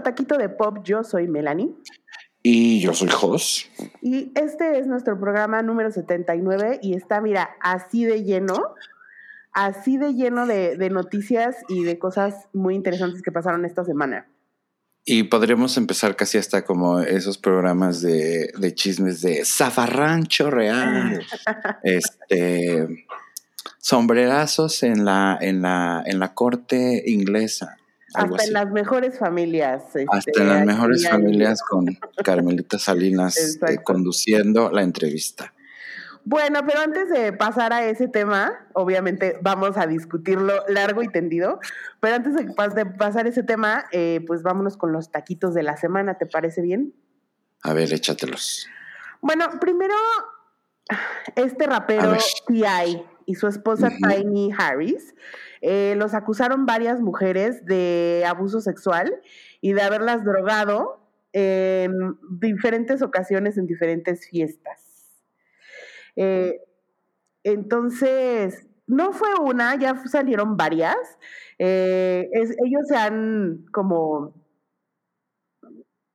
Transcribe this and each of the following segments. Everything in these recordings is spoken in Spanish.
a Taquito de Pop. Yo soy Melanie. Y yo soy Jos. Y este es nuestro programa número 79 y está, mira, así de lleno, así de lleno de, de noticias y de cosas muy interesantes que pasaron esta semana. Y podríamos empezar casi hasta como esos programas de, de chismes de Zafarrancho Real. este sombrerazos en la, en la, en la corte inglesa. Hasta en las mejores familias. Hasta en este, las mejores familias con Carmelita Salinas eh, conduciendo la entrevista. Bueno, pero antes de pasar a ese tema, obviamente vamos a discutirlo largo y tendido, pero antes de, pasar a ese tema, eh, pues vámonos con los taquitos de la semana, ¿te parece bien? A ver, échatelos. Bueno, primero, este rapero T.I. y su esposa Tiny Harris eh, los acusaron varias mujeres de abuso sexual y de haberlas drogado en diferentes ocasiones en diferentes fiestas. Eh, entonces, no fue una, ya salieron varias. Eh, ellos se han como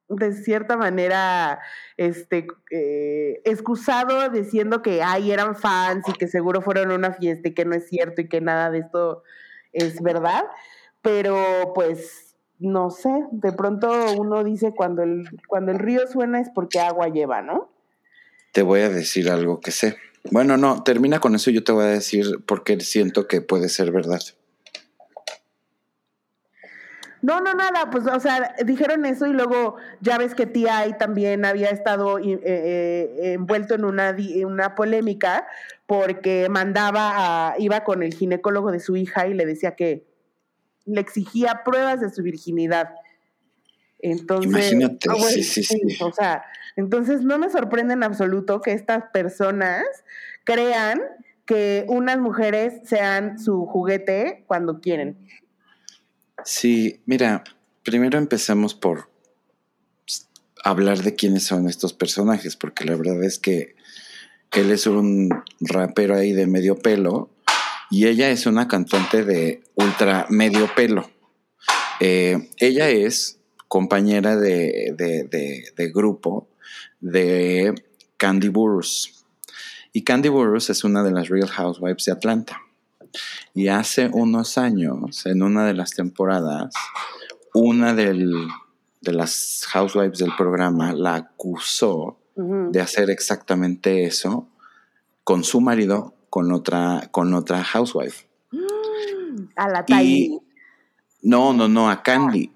de cierta manera este eh, excusado diciendo que ay eran fans y que seguro fueron a una fiesta y que no es cierto y que nada de esto es verdad pero pues no sé de pronto uno dice cuando el cuando el río suena es porque agua lleva no te voy a decir algo que sé. Bueno, no, termina con eso y yo te voy a decir por qué siento que puede ser verdad. No, no, nada, pues, o sea, dijeron eso y luego ya ves que T.I. también había estado eh, eh, envuelto en una, una polémica porque mandaba a, iba con el ginecólogo de su hija y le decía que le exigía pruebas de su virginidad. Entonces, Imagínate, ah, sí, sí, sí. O sea, entonces no me sorprende en absoluto que estas personas crean que unas mujeres sean su juguete cuando quieren. Sí, mira, primero empecemos por hablar de quiénes son estos personajes, porque la verdad es que él es un rapero ahí de medio pelo y ella es una cantante de ultra medio pelo. Eh, ella es compañera de, de, grupo de Candy Burroughs. Y Candy Burroughs es una de las Real Housewives de Atlanta. Y hace unos años, en una de las temporadas, una de las housewives del programa la acusó de hacer exactamente eso con su marido, con otra, con otra housewife. A la Tiny. no, no, no, a Candy.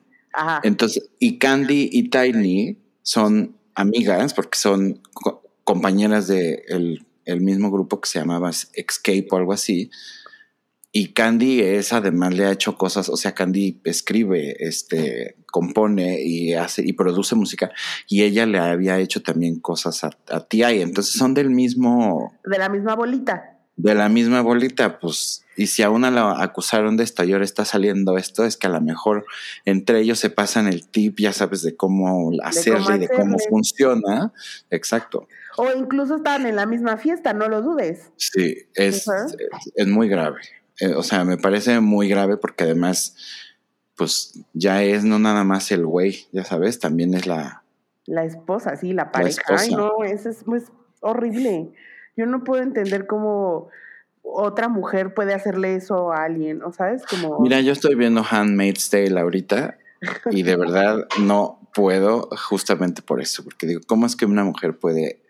Entonces, y Candy y Tiny son amigas porque son compañeras del el mismo grupo que se llamaba Escape o algo así. Y Candy es además le ha hecho cosas, o sea, Candy escribe, este, compone y hace y produce música y ella le había hecho también cosas a, a T.I. Entonces son del mismo de la misma bolita de la misma bolita, pues, y si a una la acusaron de esto y ahora está saliendo esto, es que a lo mejor entre ellos se pasan el tip, ya sabes, de cómo hacerle y de cómo funciona. Exacto. O incluso estaban en la misma fiesta, no lo dudes. Sí, es, es, muy grave. Eh, o sea, me parece muy grave porque además, pues ya es no nada más el güey, ya sabes, también es la... La esposa, sí, la pareja. Ay, no, eso es, es horrible. Yo no puedo entender cómo otra mujer puede hacerle eso a alguien, ¿o sabes? Como... Mira, yo estoy viendo Handmaid's Tale ahorita y de verdad no puedo justamente por eso, porque digo, ¿cómo es que una mujer puede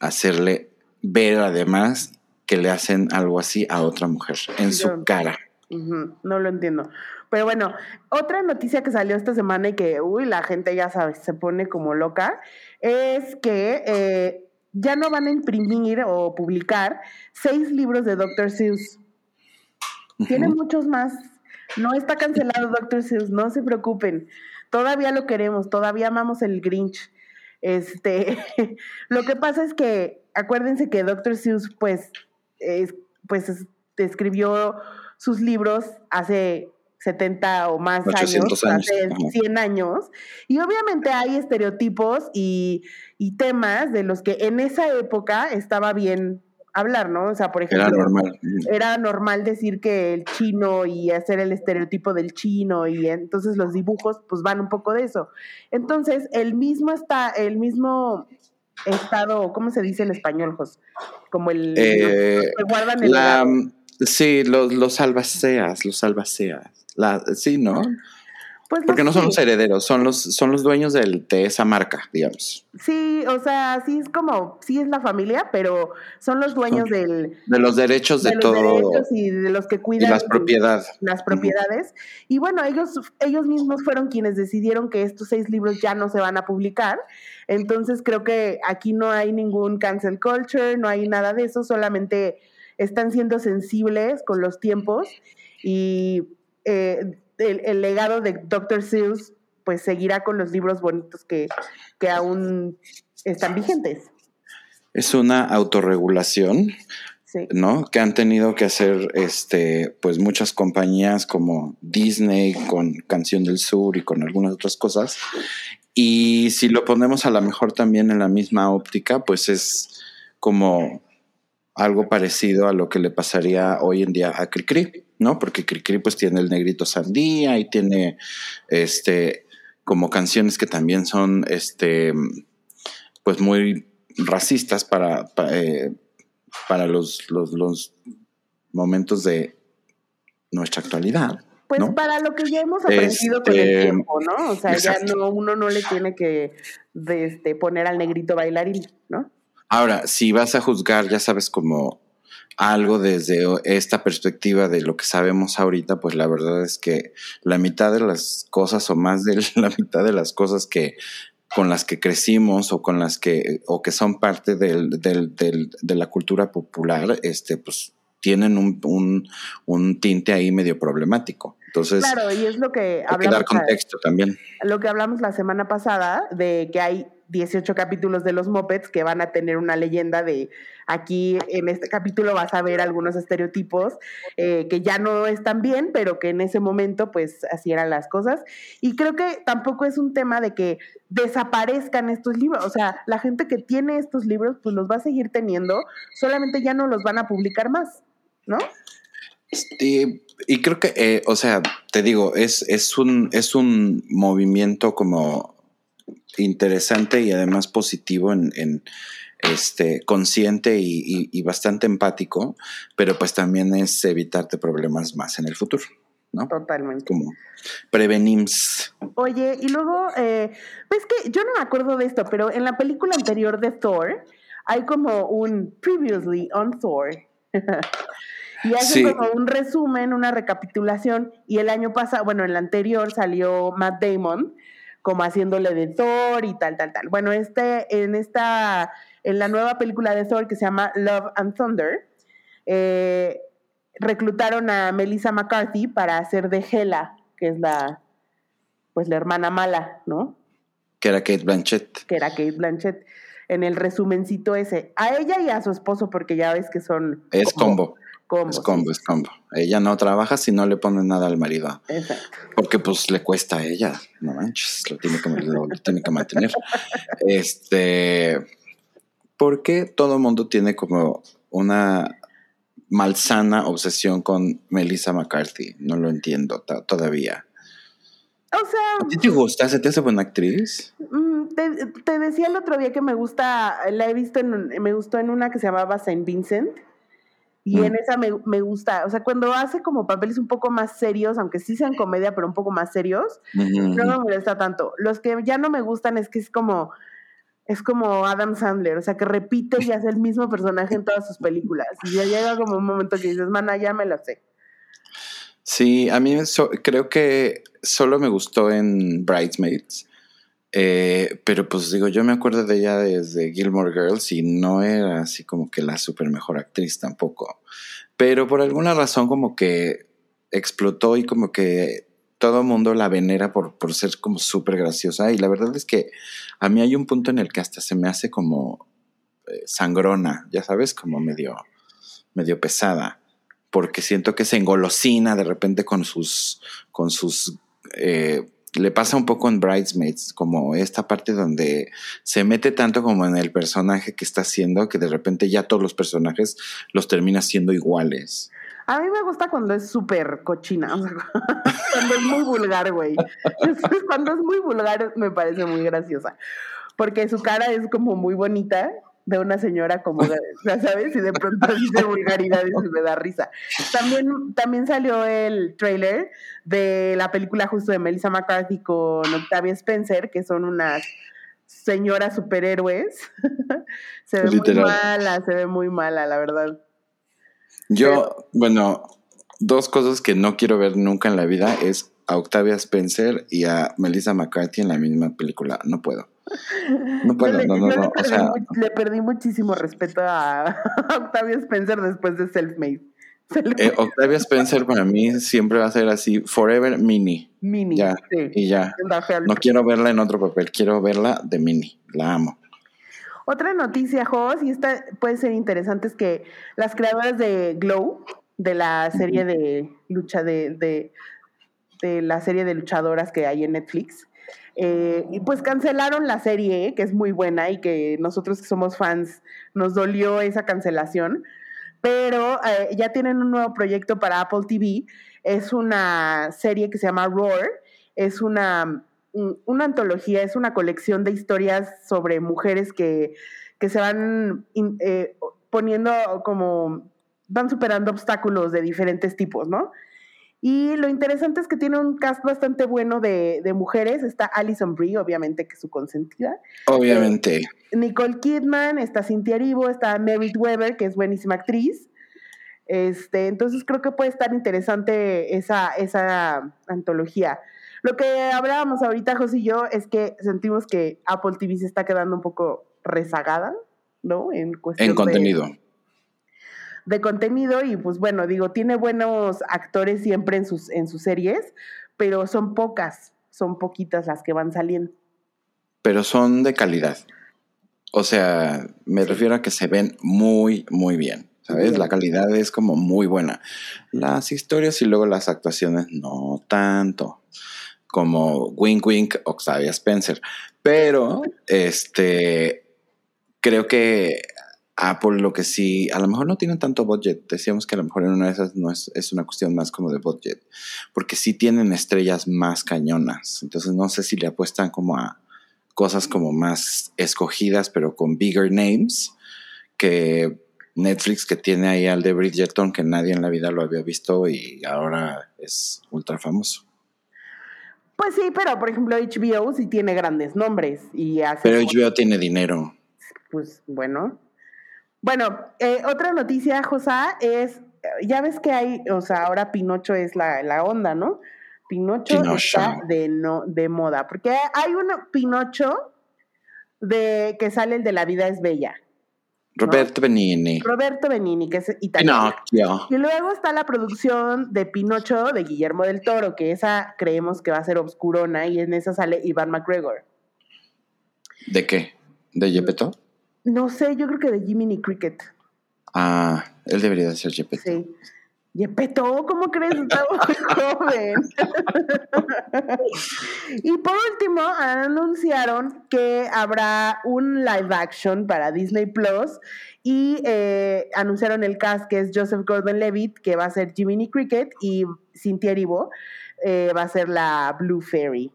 hacerle ver además que le hacen algo así a otra mujer en su cara? no lo entiendo. Pero bueno, otra noticia que salió esta semana y que, uy, la gente ya sabe, se pone como loca, es que eh, ya no van a imprimir o publicar seis libros de Dr. Seuss. Tienen muchos más. No está cancelado Dr. Seuss, no se preocupen. Todavía lo queremos, todavía amamos el Grinch. Este, lo que pasa es que acuérdense que Dr. Seuss pues, pues escribió sus libros hace 70 o más años, hace 100 años. Y obviamente hay estereotipos y, temas de los que en esa época estaba bien hablar, ¿no? O sea, por ejemplo, Era normal. era normal decir que el chino y hacer el estereotipo del chino y entonces los dibujos pues van un poco de eso. Entonces, el mismo está, el mismo estado, ¿cómo se dice en español, Jos? Como el Eh, los guardan el La, sí, los, los albaceas, los albaceas. La, sí, ¿no? Pues Porque no son los herederos, son los, son los dueños del, de esa marca, digamos. Sí, o sea, sí es como, sí es la familia, pero son los dueños del, De los derechos de, de los todo derechos y de los que y cuidan las sus- propiedades. las propiedades. Y bueno, ellos, ellos mismos fueron quienes decidieron que estos seis libros ya no se van a publicar. Entonces creo que aquí no hay ningún cancel culture, no hay nada de eso, solamente están siendo sensibles con los tiempos y eh, el, el legado de Dr. Seuss pues seguirá con los libros bonitos que, que aún están vigentes. Es una autorregulación, Sí. ¿no? Que han tenido que hacer este, pues muchas compañías como Disney con Canción del Sur y con algunas otras cosas. Y si lo ponemos a lo mejor también en la misma óptica, pues es como algo parecido a lo que le pasaría hoy en día a Cricri, ¿no? Porque Cricri pues tiene el negrito sandía y tiene este como canciones que también son este pues muy racistas para, pa- eh, para los, los, los momentos de nuestra actualidad. Pues ¿no? para lo que ya hemos aprendido con el Este, tiempo, ¿no? O sea, exacto. ya no, uno no le tiene que de, este, poner al negrito bailarín, ¿no? Ahora, si vas a juzgar, ya sabes, como algo desde esta perspectiva de lo que sabemos ahorita, pues la verdad es que la mitad de las cosas o más de la mitad de las cosas que con las que crecimos o con las que o que son parte del, del, del, de la cultura popular, este, pues tienen un, un, un tinte ahí medio problemático. Entonces, Claro, y es lo que hay que dar hablamos, contexto también. lo que hablamos la semana pasada, de que hay 18 capítulos de los Muppets que van a tener una leyenda de aquí en este capítulo vas a ver algunos estereotipos eh, que ya no están bien, pero que en ese momento pues así eran las cosas. Y creo que tampoco es un tema de que desaparezcan estos libros, o sea, la gente que tiene estos libros pues los va a seguir teniendo, solamente ya no los van a publicar más, ¿no? Y, y creo que, eh, o sea, te digo, es, es, un, es un movimiento como interesante y además positivo en, en este consciente y, y- y bastante empático, pero pues también es evitarte problemas más en el futuro, ¿no? Totalmente. Como prevenims. Oye, y luego, eh, ves que yo no me acuerdo de esto, pero en la película anterior de Thor hay como un previously on Thor. y hacen Sí. como un resumen, una recapitulación. Y el año pasado, bueno, en la anterior salió Matt Damon como haciéndole de Thor y tal, tal, tal. Bueno, este, en esta, en la nueva película de Thor que se llama Love and Thunder, eh, reclutaron a Melissa McCarthy para hacer de Hela, que es la, pues la hermana mala, ¿no? Que era Kate Blanchett. Que era Kate Blanchett, en el resumencito ese. A ella y a su esposo, porque ya ves que son... Es combo. combo, Es combo, es combo. Ella no trabaja si no le ponen nada al marido. Exacto. Porque pues le cuesta a ella, no manches, lo tiene que, lo, tiene que mantener. Este, porque todo el mundo tiene como una malsana obsesión con Melissa McCarthy? No lo entiendo todavía. O sea, ¿A ti te gusta? ¿Se te hace buena actriz? mm, te, te decía el otro día que me gusta, la he visto en, me gustó en una que se llamaba Saint Vincent. Y Mm. en esa me, me gusta, o sea, cuando hace como papeles un poco más serios, aunque sí sean comedia, pero un poco más serios, no me molesta tanto. Los que ya no me gustan es que es como, es como Adam Sandler, o sea, que repite y hace el mismo personaje en todas sus películas. Y ya llega como un momento que dices, mana, ya me lo sé. Sí, a mí so- creo que solo me gustó en Bridesmaids. Eh, pero pues digo, yo me acuerdo de ella desde Gilmore Girls y no era así como que la super mejor actriz tampoco. Pero por alguna razón como que explotó y como que todo mundo la venera por, por ser como súper graciosa. Y la verdad es que a mí hay un punto en el que hasta se me hace como eh, sangrona, ya sabes, como medio, medio pesada. Porque siento que se engolosina de repente con sus, con sus eh, le pasa un poco en Bridesmaids, como esta parte donde se mete tanto como en el personaje que está haciendo que de repente ya todos los personajes los termina siendo iguales. A mí me gusta cuando es súper cochina, cuando es muy vulgar, güey. Cuando es muy vulgar me parece muy graciosa, porque su cara es como muy bonita de una señora como, ya sabes, y de pronto dice vulgaridades y me da risa. También, también salió el trailer de la película justo de Melissa McCarthy con Octavia Spencer, que son unas señoras superhéroes. se ve muy mala, se ve muy mala, la verdad. Yo, bueno, dos cosas que no quiero ver nunca en la vida es a Octavia Spencer y a Melissa McCarthy en la misma película. No puedo. No puedo, no, no, no. Le perdí muchísimo respeto a Octavia Spencer después de Selfmade. Eh, Octavia Spencer para mí siempre va a ser así, forever mini. Mini. Ya, y ya. No quiero verla en otro papel, quiero verla de mini. La amo. Otra noticia, Jos, y esta puede ser interesante, es que las creadoras de Glow, de la serie de lucha de, de, de la serie de luchadoras que hay en Netflix, eh, y pues cancelaron la serie, que es muy buena y que nosotros que somos fans nos dolió esa cancelación, pero eh, ya tienen un nuevo proyecto para Apple TV. Es una serie que se llama Roar, es una una antología, es una colección de historias sobre mujeres que, se van eh, poniendo como, van superando obstáculos de diferentes tipos, ¿no? Y lo interesante es que tiene un cast bastante bueno de, mujeres. Está Alison Brie, obviamente que es su consentida. Obviamente. Eh, Nicole Kidman, está Cynthia Erivo, está Merit Weber, que es buenísima actriz. Este, entonces creo que puede estar interesante esa, esa antología. Lo que hablábamos ahorita, José y yo, es que sentimos que Apple TV se está quedando un poco rezagada, ¿no? En cuestión en contenido. De, contenido y pues bueno, digo, tiene buenos actores siempre en sus, en sus series, pero son pocas, son poquitas las que van saliendo. Pero son de calidad. O sea, me refiero a que se ven muy, muy bien. ¿Sabes? La calidad es como muy buena. Las historias y luego las actuaciones no tanto como Wink Wink Octavia Spencer. Pero este creo que Apple lo que sí, a lo mejor no tienen tanto budget. Decíamos que a lo mejor en una de esas no es, es una cuestión más como de budget, porque sí tienen estrellas más cañonas. Entonces no sé si le apuestan como a cosas como más escogidas, pero con bigger names, que Netflix que tiene ahí al de Bridgerton, que nadie en la vida lo había visto y ahora es ultra famoso. Pues sí, pero por ejemplo HBO sí tiene grandes nombres y hace... Pero HBO tiene dinero. Pues bueno. Bueno, eh, otra noticia, Josá, es, ya ves que hay, o sea, ahora Pinocho es la, la onda, ¿no? Pinocho, está de, no, de moda, porque hay un Pinocho de que sale el de La vida es bella. Roberto Benini. Roberto Benini, que es italiano. Y luego está la producción de Pinocho de Guillermo del Toro, que esa creemos que va a ser obscurona y en esa sale Iván McGregor. ¿De qué? ¿De Gepetto? No sé, yo creo que de Jiminy Cricket. Ah, él debería de ser Gepetto. Sí. Yepeto, ¿cómo crees? Está muy joven. y por último, anunciaron que habrá un live action para Disney Plus y eh, anunciaron el cast que es Joseph Gordon-Levitt, que va a ser Jiminy Cricket, y Cynthia Erivo eh, va a ser la Blue Fairy.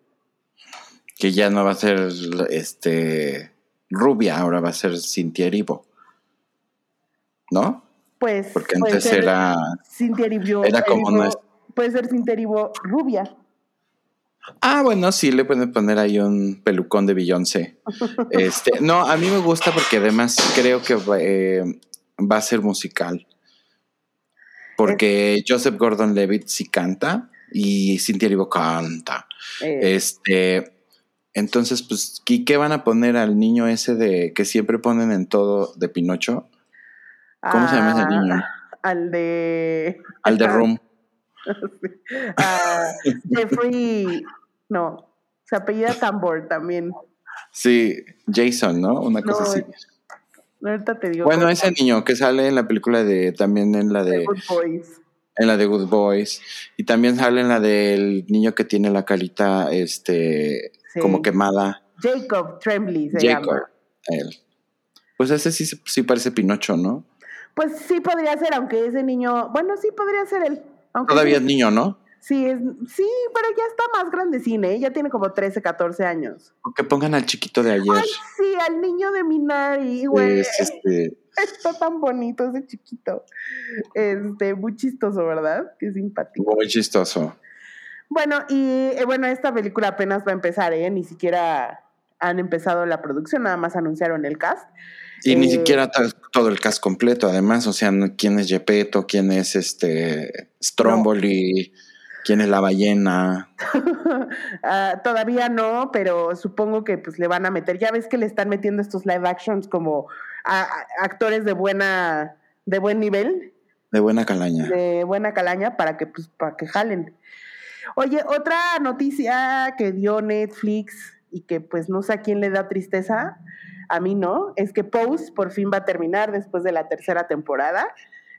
Que ya no va a ser este rubia, ahora va a ser Cynthia Erivo. ¿No? pues. Porque antes era. Era como Puede ser Cinteribo rubia. Ah, bueno, sí, le pueden poner ahí un pelucón de Beyoncé. este, no, a mí me gusta porque además creo que eh, va a ser musical. Porque Joseph Gordon Levitt sí canta y Cintia Erivo canta. Eh. Este. Entonces, pues, ¿qué van a poner al niño ese de que siempre ponen en todo de Pinocho? ¿Cómo se llama ese niño? Al de. Al de Room. Jeffrey. No, se apellida Tambor también. Sí, Jason, ¿no? Una cosa así. Ahorita te digo. Bueno, ese niño que sale en la película de. También en la de. Good Boys. En la de Good Boys. Y también sale en la del niño que tiene la carita este, Sí. como quemada. Jacob Tremblay se Jacob. llama. Él. Pues ese sí, sí parece Pinocho, ¿no? Pues sí podría ser, aunque ese niño, bueno, sí podría ser él. Aunque Todavía sí, es niño, ¿no? sí, es, sí, pero ya está más grandecine, ¿eh? ya tiene como 13, 14 años. O que pongan al chiquito de ayer. Ay, sí, al niño de Minari, güey. Es, este, Está tan bonito ese chiquito. Este, muy chistoso, ¿verdad? Qué simpático. muy chistoso. Bueno, y eh, bueno, esta película apenas va a empezar, ¿eh? Ni siquiera han empezado la producción, nada más anunciaron el cast. Y ni Eh, siquiera todo el cast completo, además, o sea, quién es Gepetto, quién es este Stromboli, quién es la ballena. Ah, todavía no, pero supongo que pues le van a meter. Ya ves que le están metiendo estos live actions como a- a- actores de buena, de buen nivel, De buena calaña. de buena calaña, para que pues para que jalen. Oye, otra noticia que dio Netflix y que pues no sé a quién le da tristeza, a mí no, es que Pose por fin va a terminar después de la tercera temporada.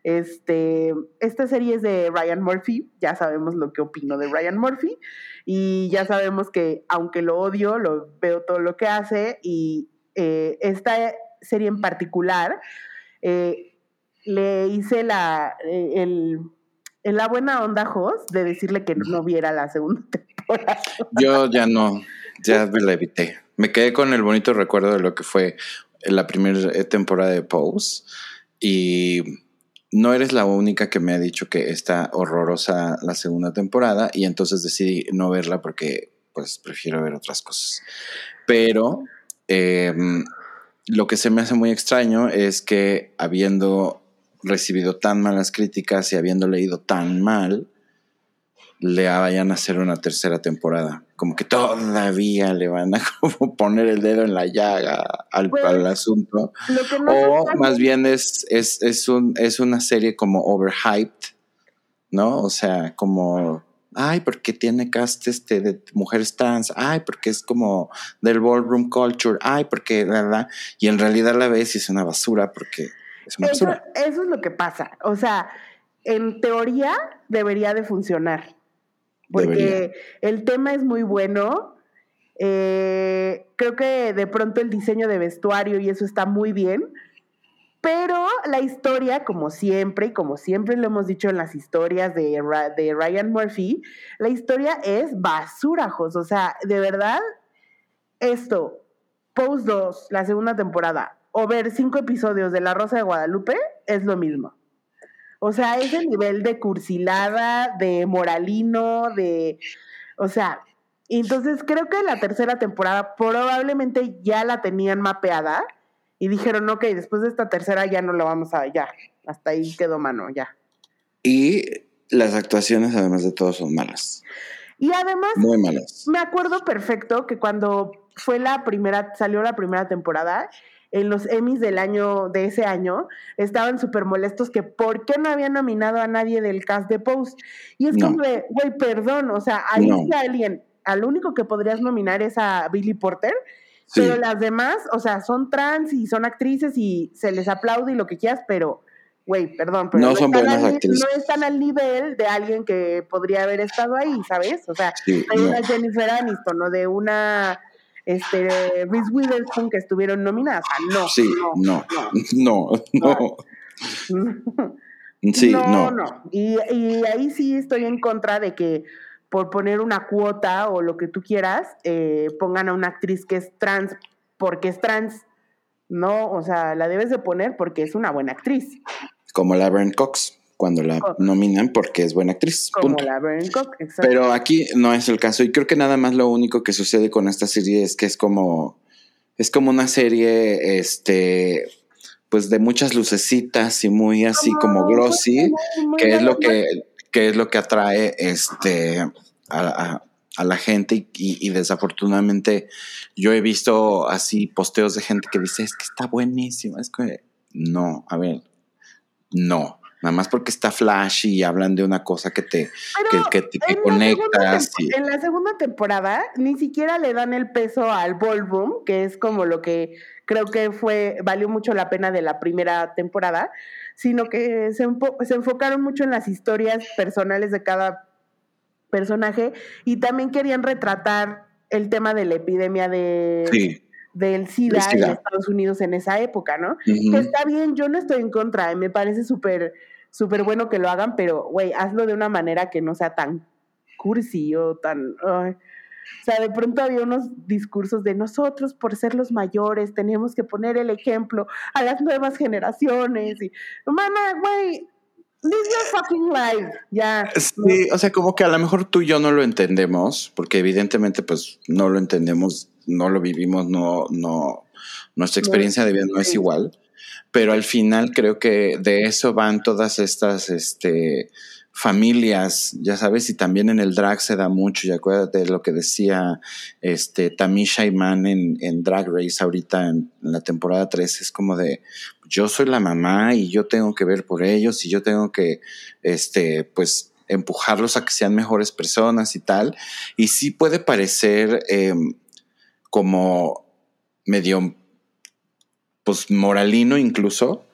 Este, esta serie es de Ryan Murphy, ya sabemos lo que opino de Ryan Murphy y ya sabemos que aunque lo odio, lo veo todo lo que hace y eh, esta serie en particular eh, le hice la, eh, el, la buena onda, Jos, de decirle que no viera la segunda temporada. Yo ya no, ya me la evité. Me quedé con el bonito recuerdo de lo que fue la primera temporada de Pose y no eres la única que me ha dicho que está horrorosa la segunda temporada y entonces decidí no verla porque pues prefiero ver otras cosas. Pero eh, lo que se me hace muy extraño es que habiendo recibido tan malas críticas y habiendo leído tan mal, le vayan a hacer una tercera temporada. Como que todavía le van a como poner el dedo en la llaga al, Pues, al asunto. No O más bien es, es, es, un, es una serie como overhyped, ¿no? O sea, como, ay, porque tiene cast este de mujeres trans, ay, porque es como del ballroom culture, ay, porque, la, y en realidad la ves y es una basura porque es una Eso, basura. eso es lo que pasa. O sea, en teoría debería de funcionar. Porque Debería. el tema es muy bueno. Eh, creo que de pronto el diseño de vestuario y eso está muy bien. Pero la historia, como siempre, y como siempre lo hemos dicho en las historias de, Ryan Murphy, la historia es basura, Jos. O sea, de verdad, esto, Post 2, la segunda temporada, o ver cinco episodios de La Rosa de Guadalupe, es lo mismo. O sea, ese nivel de cursilada, de moralino, de. O sea, entonces creo que la tercera temporada probablemente ya la tenían mapeada y dijeron, ok, después de esta tercera ya no la vamos a. Ya, hasta ahí quedó mano, ya. Y las actuaciones, además de todo, son malas. Y además, Muy malas. me acuerdo perfecto que cuando fue la primera, salió la primera temporada, en los Emmys del año, de ese año, estaban súper molestos que por qué no habían nominado a nadie del cast de Post. Y es No. como de, güey, perdón, o sea, ahí No. está alguien, al único que podrías nominar es a Billy Porter, Sí. pero las demás, o sea, son trans y son actrices y se les aplaude y lo que quieras, pero, güey, perdón, pero No son están buenas al actrices. no están al nivel de alguien que podría haber estado ahí, ¿sabes? O sea, Sí, de no. una Jennifer Aniston o de una este, Reese Witherspoon que estuvieron nominadas. No, Sí, no, no, no. no. Sí, no, no. no. Y, y ahí sí estoy en contra de que por poner una cuota o lo que tú quieras, eh, pongan a una actriz que es trans porque es trans. No, o sea, la debes de poner porque es una buena actriz. Como la Brent Cox, cuando la nominan porque es buena actriz. Como punto. la Bern Cook, exacto. Pero aquí no es el caso. Y creo que nada más lo único que sucede con esta serie es que es como. Es como una serie, este. Pues de muchas lucecitas y muy así como glossy. muy- muy que es lo que, que es lo que atrae este a, a- a la gente y, desafortunadamente yo he visto así posteos de gente que dice es que está buenísimo es que no a ver no nada más porque está flash y hablan de una cosa que te, que, te conectas. En la segunda temporada ni siquiera le dan el peso al ballroom, que es como lo que creo que fue, valió mucho la pena de la primera temporada, sino que se, se enfocaron mucho en las historias personales de cada personaje y también querían retratar el tema de la epidemia de, del SIDA, en Estados Unidos en esa época, ¿no? Que está bien, yo no estoy en contra, me parece súper súper bueno que lo hagan, pero, güey, hazlo de una manera que no sea tan cursi o tan... O sea, de pronto había unos discursos de nosotros, por ser los mayores, tenemos que poner el ejemplo a las nuevas generaciones. Y, mamá, güey, live your fucking life. Ya. Sí, o sea, como que a lo mejor tú y yo no lo entendemos, porque evidentemente, pues, no lo entendemos, no lo vivimos, no, no, nuestra experiencia de vida no es igual. Pero al final creo que de eso van todas estas, este, familias, ya sabes, y también en el drag se da mucho, y acuérdate de lo que decía este Tamisha Iman en, en Drag Race ahorita en, la temporada 3, es como de yo soy la mamá y yo tengo que ver por ellos y yo tengo que este pues empujarlos a que sean mejores personas y tal. Y sí puede parecer em, como medio pues moralino incluso,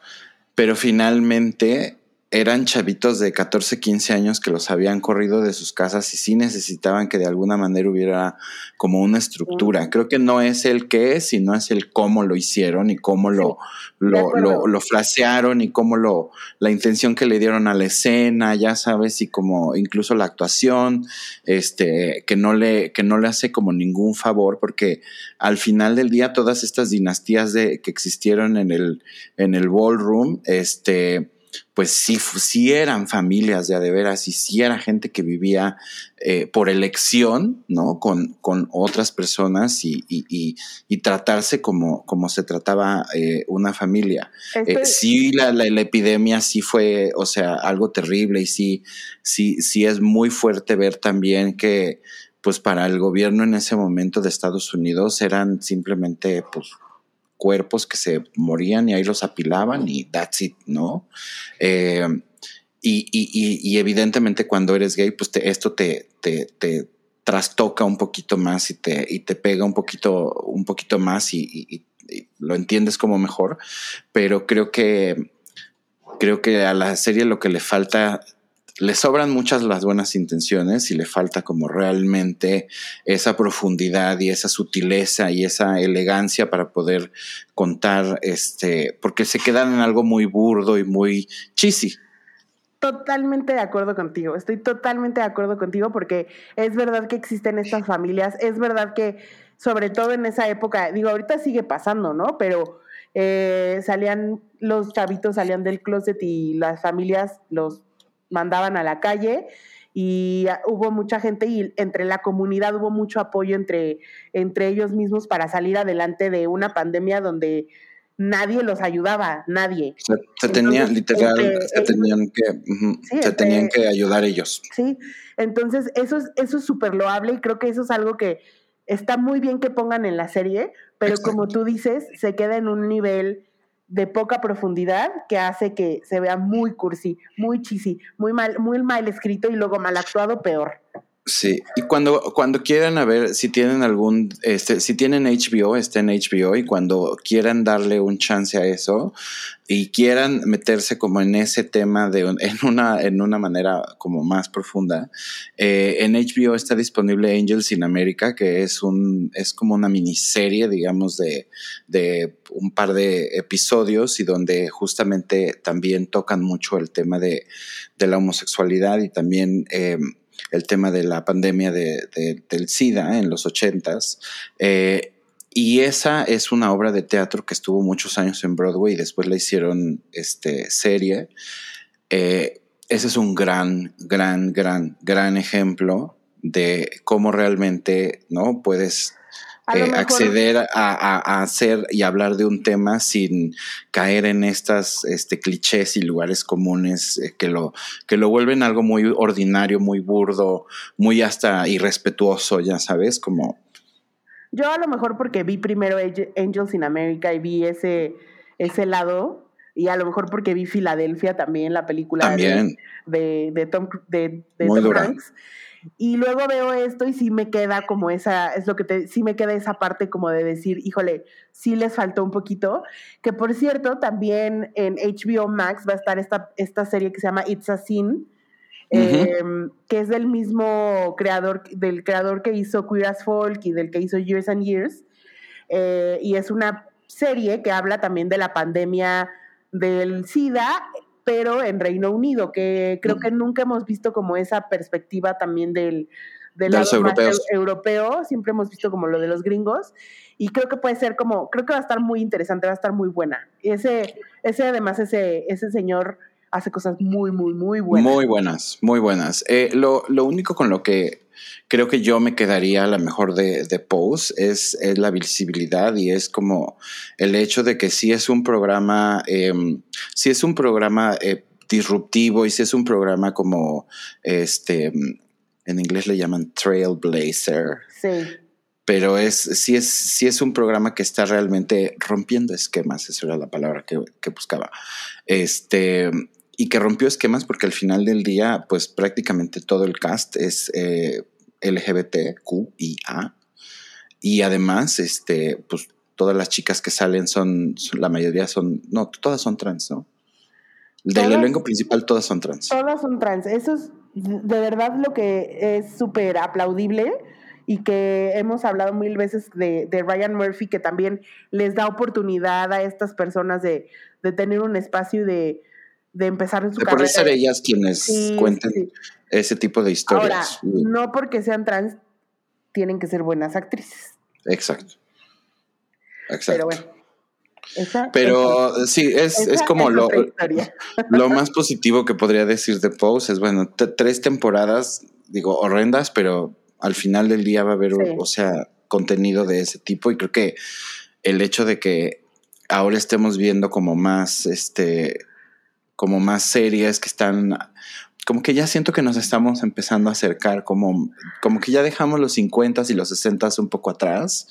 pero finalmente eran chavitos de 14, 15 años que los habían corrido de sus casas y sí necesitaban que de alguna manera hubiera como una estructura. Creo que no es el qué, sino es el cómo lo hicieron y cómo lo, lo, lo, lo, frasearon y cómo lo, la intención que le dieron a la escena, ya sabes, y como incluso la actuación, este, que no le, que no le hace como ningún favor, porque al final del día todas estas dinastías de, que existieron en el, en el ballroom, este, pues sí, sí eran familias de veras y sí era gente que vivía eh, por elección, ¿no? Con, con otras personas y, y, y, tratarse como, como se trataba eh, una familia. Eh, sí, la, la, epidemia sí fue, o sea, algo terrible y sí, sí, sí es muy fuerte ver también que, pues para el gobierno en ese momento de Estados Unidos eran simplemente, pues, cuerpos que se morían y ahí los apilaban y that's it, ¿no? Eh, y, y, y, evidentemente cuando eres gay, pues esto te, te, te, trastoca un poquito más y te, y te pega un poquito, un poquito más y, lo entiendes como mejor, pero creo que creo que a la serie lo que le falta le sobran muchas las buenas intenciones y le falta como realmente esa profundidad y esa sutileza y esa elegancia para poder contar, este, porque se quedan en algo muy burdo y muy cheesy. Totalmente de acuerdo contigo, estoy totalmente de acuerdo contigo porque es verdad que existen estas familias, es verdad que sobre todo en esa época, digo, ahorita sigue pasando, ¿no? Pero eh, salían, los chavitos salían del closet y las familias los mandaban a la calle y hubo mucha gente y entre la comunidad hubo mucho apoyo entre, entre ellos mismos para salir adelante de una pandemia donde nadie los ayudaba, nadie. Se, tenían, literal, se, tenían, que, se tenían que ayudar ellos. Sí, entonces eso es eso es súper loable y creo que eso es algo que está muy bien que pongan en la serie, pero como tú dices, se queda en un nivel de poca profundidad que hace que se vea muy cursi, muy cheesy, muy mal, muy mal escrito y luego mal actuado, peor. Sí, y cuando, cuando quieran a ver si tienen algún, este, si tienen HBO, está en HBO, y cuando quieran darle un chance a eso y quieran meterse como en ese tema de en una, en una manera como más profunda, eh, en HBO está disponible Angels in America, que es un, es como una miniserie, digamos, de, de un par de episodios y donde justamente también tocan mucho el tema de, de la homosexualidad y también eh, el tema de la pandemia de, del SIDA en los ochentas. Eh, y esa es una obra de teatro que estuvo muchos años en Broadway y después la hicieron este, serie. Eh, ese es un gran, gran, gran, gran ejemplo de cómo realmente no puedes eh, acceder a, hacer y hablar de un tema sin caer en estas este, clichés y lugares comunes eh, que, lo, que lo vuelven algo muy ordinario, muy burdo, muy hasta irrespetuoso, ya sabes, como... Yo a lo mejor porque vi primero Angels in America y vi ese, ese lado y a lo mejor porque vi Filadelfia también, la película También. de, de Tom, de, de Tom. Hanks. Y luego veo esto y sí me queda como esa, es lo que te, sí me queda esa parte como de decir, híjole, sí les faltó un poquito. Que por cierto, también en HBO Max va a estar esta, esta serie que se llama It's a Sin, eh, que es del mismo creador, del creador que hizo Queer as Folk y del que hizo Years and Years. Eh, y es una serie que habla también de la pandemia del SIDA, pero en Reino Unido, que creo que nunca hemos visto como esa perspectiva también del, del De los europeos. eu- europeo, siempre hemos visto como lo de los gringos, y creo que puede ser como, creo que va a estar muy interesante, va a estar muy buena. Y ese, ese además, ese, ese señor hace cosas muy, muy, muy buenas. Muy buenas, muy buenas. Eh, lo, lo único con lo que creo que yo me quedaría a la mejor de, de Pose es, es la visibilidad y es como el hecho de que sí es un programa, eh, sí es un programa eh, disruptivo y sí es un programa como este, en inglés le llaman trailblazer, Sí. pero es sí es sí es un programa que está realmente rompiendo esquemas esa era la palabra que, que buscaba este y que rompió esquemas porque al final del día pues prácticamente todo el cast es eh, LGBTQIA y además este pues todas las chicas que salen son, son- la mayoría son no todas son trans no del elenco principal todas son trans. Todas son trans. Eso es de verdad lo que es súper aplaudible y que hemos hablado mil veces de, de Ryan Murphy, que también les da oportunidad a estas personas de, de tener un espacio y de, de empezar su de carrera. ser ellas quienes Sí, cuenten sí. ese tipo de Ahora, historias no porque sean trans, tienen que ser buenas actrices. Exacto. Exacto. Pero bueno. esa- Pero sí, es, esa es como lo, lo más positivo que podría decir de Pose. Es bueno, tres temporadas, digo, horrendas, pero al final del día va a haber, Sí. o sea, contenido de ese tipo. Y creo que el hecho de que ahora estemos viendo como más, este, como más series que están, como que ya siento que nos estamos empezando a acercar, como, como que ya dejamos los 50 y los 60 un poco atrás.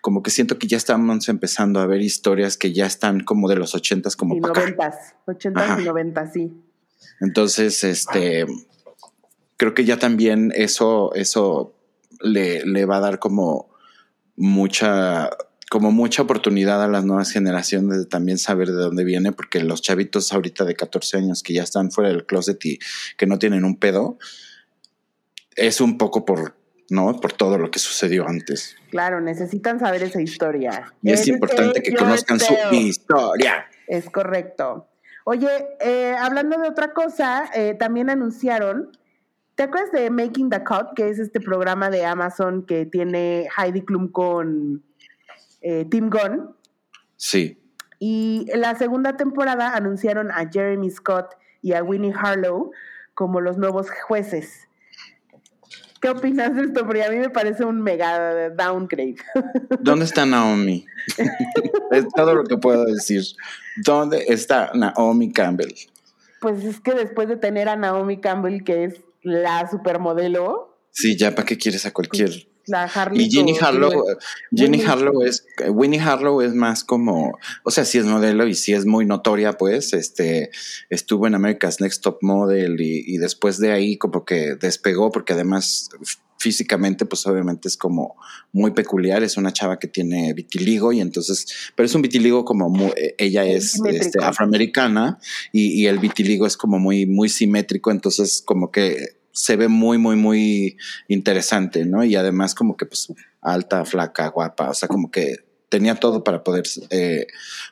Como que siento que ya estamos empezando a ver historias que ya están como de los 80 como y para acá. noventas, ochentas Ajá. y noventas, sí. Entonces, este, creo que ya también eso, eso le, le va a dar como mucha, como mucha oportunidad a las nuevas generaciones de también saber de dónde viene, porque los chavitos ahorita de 14 años que ya están fuera del closet y que no tienen un pedo, es un poco por, ¿no? Por todo lo que sucedió antes. Claro, necesitan saber esa historia. Y es Eres importante que conozcan su historia. Es correcto. Oye, eh, hablando de otra cosa, eh, también anunciaron, ¿te acuerdas de Making the Cut, que es este programa de Amazon que tiene Heidi Klum con eh, Tim Gunn? Sí. Y en la segunda temporada anunciaron a Jeremy Scott y a Winnie Harlow como los nuevos jueces. ¿Qué opinas de esto? Porque a mí me parece un mega downgrade. ¿Dónde está Naomi? es todo lo que puedo decir. ¿Dónde está Naomi Campbell? Pues es que después de tener a Naomi Campbell, que es la supermodelo, Sí, ya para qué quieres a cualquier. La Harley. Y Jenny con- Harlow, Jenny Winnie- Harlow es, Winnie Harlow es más como, o sea, sí es modelo y sí es muy notoria, pues, este, estuvo en America's Next Top Model y, y después de ahí como que despegó porque además físicamente, pues obviamente es como muy peculiar, es una chava que tiene vitiligo y entonces, pero es un vitiligo como muy, ella es este, afroamericana y, y el vitiligo es como muy, muy simétrico, entonces como que se ve muy, muy, muy interesante, ¿no? Y además como que pues alta, flaca, guapa, o sea, como que tenía todo para poder eh,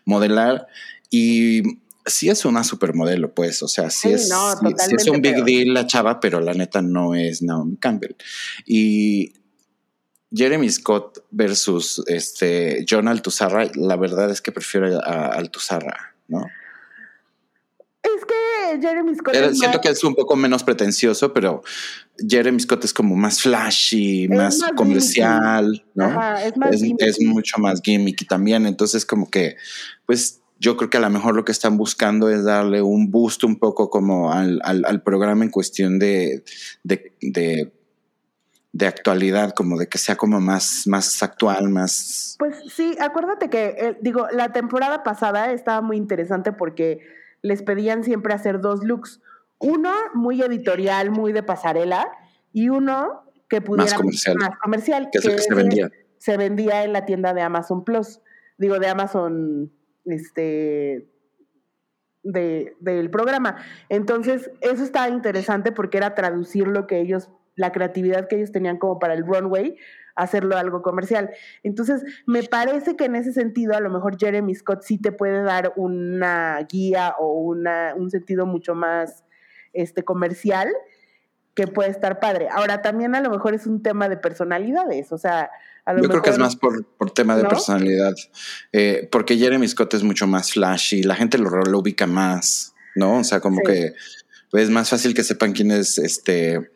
modelar y sí es una supermodelo, pues, o sea, sí, es, no, sí- sí es un big deal la chava, pero la neta no es Naomi Campbell. Y Jeremy Scott versus este John Altuzarra, la verdad es que prefiero a Altuzarra, ¿no? Es que Jeremy Scott. Es siento más- que es un poco menos pretencioso, pero Jeremy Scott es como más flashy, más, más comercial, ¿no? Ajá, es más es, gimmicky. es mucho más gimmicky también. Entonces, como que, pues yo creo que a lo mejor lo que están buscando es darle un boost un poco como al, al- al programa en cuestión de, de, de, de actualidad, como de que sea como más, más actual, más... Pues sí, acuérdate que, eh, digo, la temporada pasada estaba muy interesante porque les pedían siempre hacer dos looks. Uno muy editorial, muy de pasarela, y uno que pudiera Más comercial. más comercial, Que es lo que se vendía. se vendía en la tienda de Amazon Plus, digo de Amazon, este, de, del programa. Entonces, eso estaba interesante porque era traducir lo que ellos, la creatividad que ellos tenían como para el runway, hacerlo algo comercial. Entonces, me parece que en ese sentido, a lo mejor Jeremy Scott sí te puede dar una guía o una, un sentido mucho más este, comercial que puede estar padre. Ahora, también a lo mejor es un tema de personalidades, o sea, a lo Yo creo que es mejor- más por, por tema de ¿No? personalidad, eh, porque Jeremy Scott es mucho más flashy, la gente lo, lo ubica más, ¿no? O sea, como Sí. que es más fácil que sepan quién es este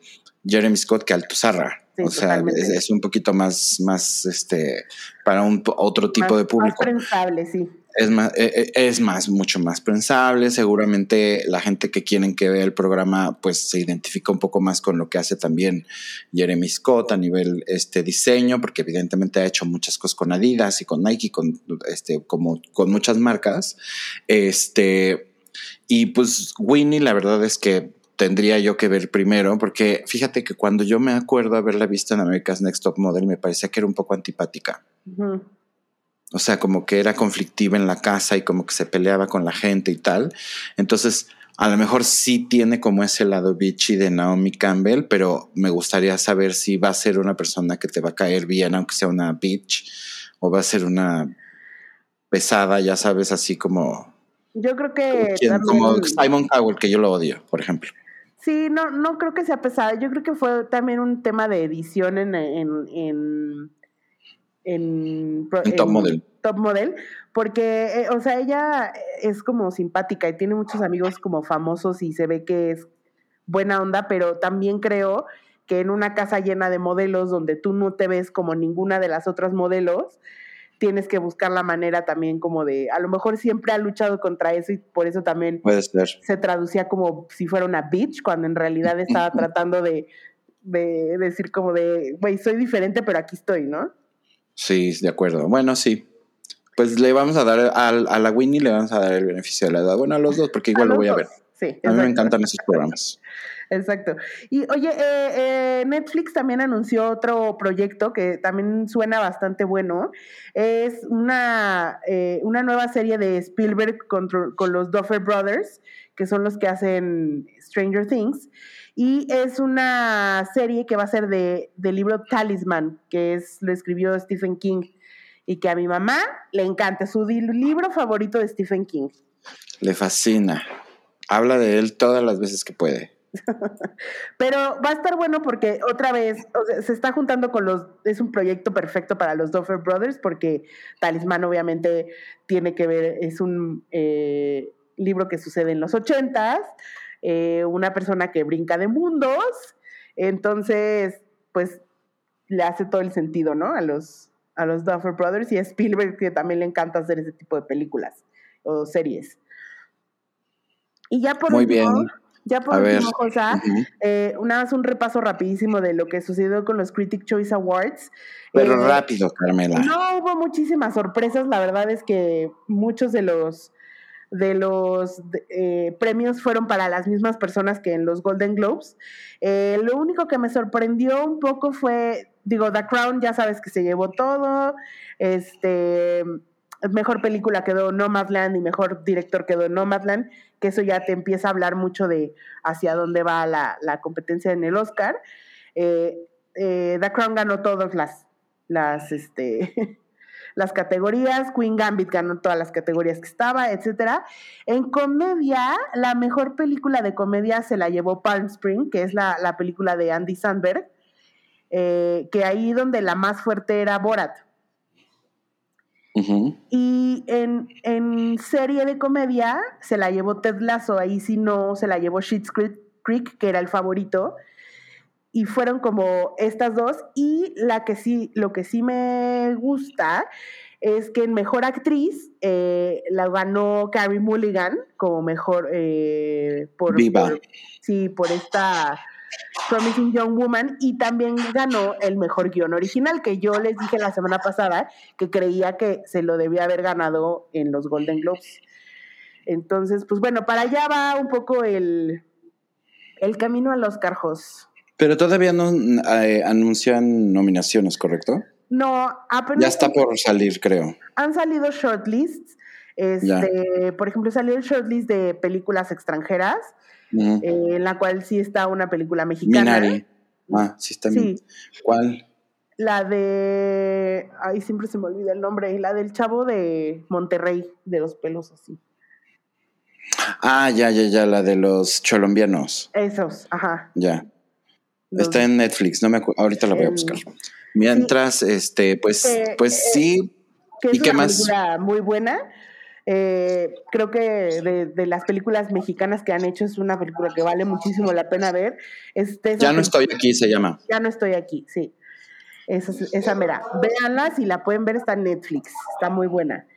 Jeremy Scott que Altuzarra. Sí, o sea, es, es un poquito más, más este, para un otro tipo más- de público. Más prensable, sí. Es más, eh, eh, es más, mucho más pensable. Seguramente la gente que quieren que vea el programa, pues se identifica un poco más con lo que hace también Jeremy Scott a nivel este diseño, porque evidentemente ha hecho muchas cosas con Adidas y con Nike, con este, como con muchas marcas. Este, y pues Winnie, la verdad es que tendría yo que ver primero, porque fíjate que cuando yo me acuerdo haberla visto en America's Next Top Model, me parecía que era un poco antipática. O sea, como que era conflictiva en la casa y como que se peleaba con la gente y tal. Entonces, a lo mejor sí tiene como ese lado bitchy de Naomi Campbell, pero me gustaría saber si va a ser una persona que te va a caer bien, aunque sea una bitch, o va a ser una pesada, ya sabes, así como, Yo creo que también- como Simon Cowell, que yo lo odio, por ejemplo. Sí, no, no creo que sea pesada. Yo creo que fue también un tema de edición en, en, en, en, Top Model. Top Model, porque, eh, o sea, ella es como simpática y tiene muchos amigos como famosos y se ve que es buena onda, pero también creo que en una casa llena de modelos donde tú no te ves como ninguna de las otras modelos, tienes que buscar la manera también como de, a lo mejor siempre ha luchado contra eso y por eso también Puede ser. se traducía como si fuera una bitch, cuando en realidad estaba tratando de, de decir como de, güey, soy diferente, pero aquí estoy, ¿no? Sí, de acuerdo. Bueno, sí. Pues le vamos a dar al- a, la Winnie, le vamos a dar el beneficio de la edad. Bueno, a los dos, porque igual lo voy a ver. Sí, A mí me encantan esos programas. Exacto. Y oye, eh, eh, Netflix también anunció otro proyecto que también suena bastante bueno. Es una, eh, una nueva serie de Spielberg con, con los Duffer Brothers, que son los que hacen Stranger Things. Y es una serie que va a ser de, del libro Talisman, que es, lo escribió Stephen King. Y que a mi mamá le encanta, su libro favorito de Stephen King. Le fascina. Habla de él todas las veces que puede. Pero va a estar bueno porque otra vez o sea, se está juntando con los. Es un proyecto perfecto para los Duffer Brothers porque Talismán, obviamente, tiene que ver. Es un eh, libro que sucede en los ochentas. eh, una persona que brinca de mundos. Entonces, pues le hace todo el sentido, ¿no? A los, a los Duffer Brothers y a Spielberg, que también le encanta hacer ese tipo de películas o series. Y ya por Muy último, bien. Ya por A último, Ujú. eh, una vez un repaso rapidísimo de lo que sucedió con los Critic Choice Awards. Pero Eh, rápido, Carmela. No hubo muchísimas sorpresas, la verdad es que muchos de los de los eh, premios fueron para las mismas personas que en los Golden Globes. Eh, lo único que me sorprendió un poco fue, digo, The Crown, ya sabes que se llevó todo. Este, mejor película quedó Nomadland y mejor director quedó Nomadland, que eso ya te empieza a hablar mucho de hacia dónde va la, la competencia en el Oscar. Eh, eh, The Crown ganó todas las, las, este, las categorías, Queen Gambit ganó todas las categorías que estaba, etcétera. En comedia, la mejor película de comedia se la llevó Palm Spring, que es la, la película de Andy Sandberg, eh, que ahí donde la más fuerte era Borat. Y en, en serie de comedia se la llevó Ted Lasso, ahí sí no se la llevó Schitt's Creek, Creek, que era el favorito. Y fueron como estas dos. Y la que sí, lo que sí me gusta es que en mejor actriz eh, la ganó Carrie Mulligan como mejor eh, por, Viva. por- sí, por esta Promising Young Woman y también ganó el mejor guion original, que yo les dije la semana pasada que creía que se lo debía haber ganado en los Golden Globes. Entonces, pues bueno, para allá va un poco el, el camino a los carjos. Pero todavía no eh, anuncian nominaciones, ¿correcto? No, apenas. Ya está por salir, creo. Han salido shortlists. Este, por ejemplo, salió el shortlist de películas extranjeras, eh, en la cual sí está una película mexicana. Minari. Ah, sí está. Sí. ¿Cuál? La de. Ay, siempre se me olvida el nombre. La del chavo de Monterrey, de los pelos así. Ah, ya, ya, ya, la de los cholombianos. Esos, ajá. Ya. Está en Netflix, no me ahorita la voy a buscar. Mientras, este, pues, pues eh, sí. Que es ¿Y qué una película muy buena. Eh, creo que de, las películas mexicanas que han hecho es una película que vale muchísimo la pena ver. Este, ya no estoy aquí, se llama. Ya no estoy aquí, sí. Esa, esa mera. Véanla, si la pueden ver, está en Netflix. Está muy buena.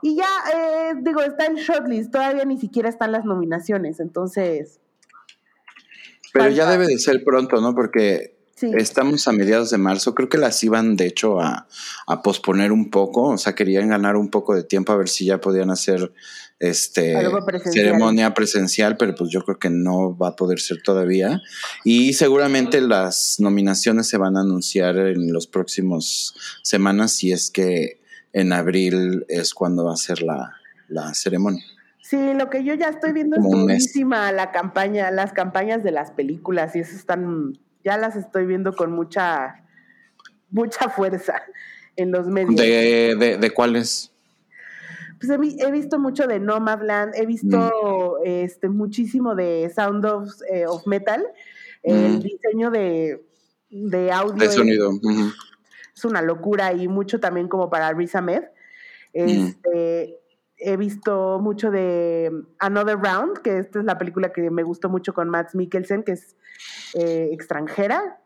Y ya, eh, digo, está en shortlist, todavía ni siquiera están las nominaciones, entonces. Pero ya debe de ser pronto, ¿no? Porque estamos a mediados de marzo. Creo que las iban, de hecho, a, posponer un poco. O sea, querían ganar un poco de tiempo a ver si ya podían hacer este ceremonia presencial, pero pues yo creo que no va a poder ser todavía. Y seguramente las nominaciones se van a anunciar en los próximos semanas si es que en abril es cuando va a ser la, ceremonia. Sí, lo que yo ya estoy viendo es muchísima la campaña, las campañas de las películas y eso están, ya las estoy viendo con mucha, mucha fuerza en los medios. ¿De, de, cuáles? Pues he, visto mucho de Nomadland, he visto mm. este muchísimo de Sound of, eh, Metal, el mm. diseño de, de audio. De sonido es una locura y mucho también como para Riz Ahmed. Este, He visto mucho de Another Round, que esta es la película que me gustó mucho con Matt Mikkelsen, que es eh, extranjera,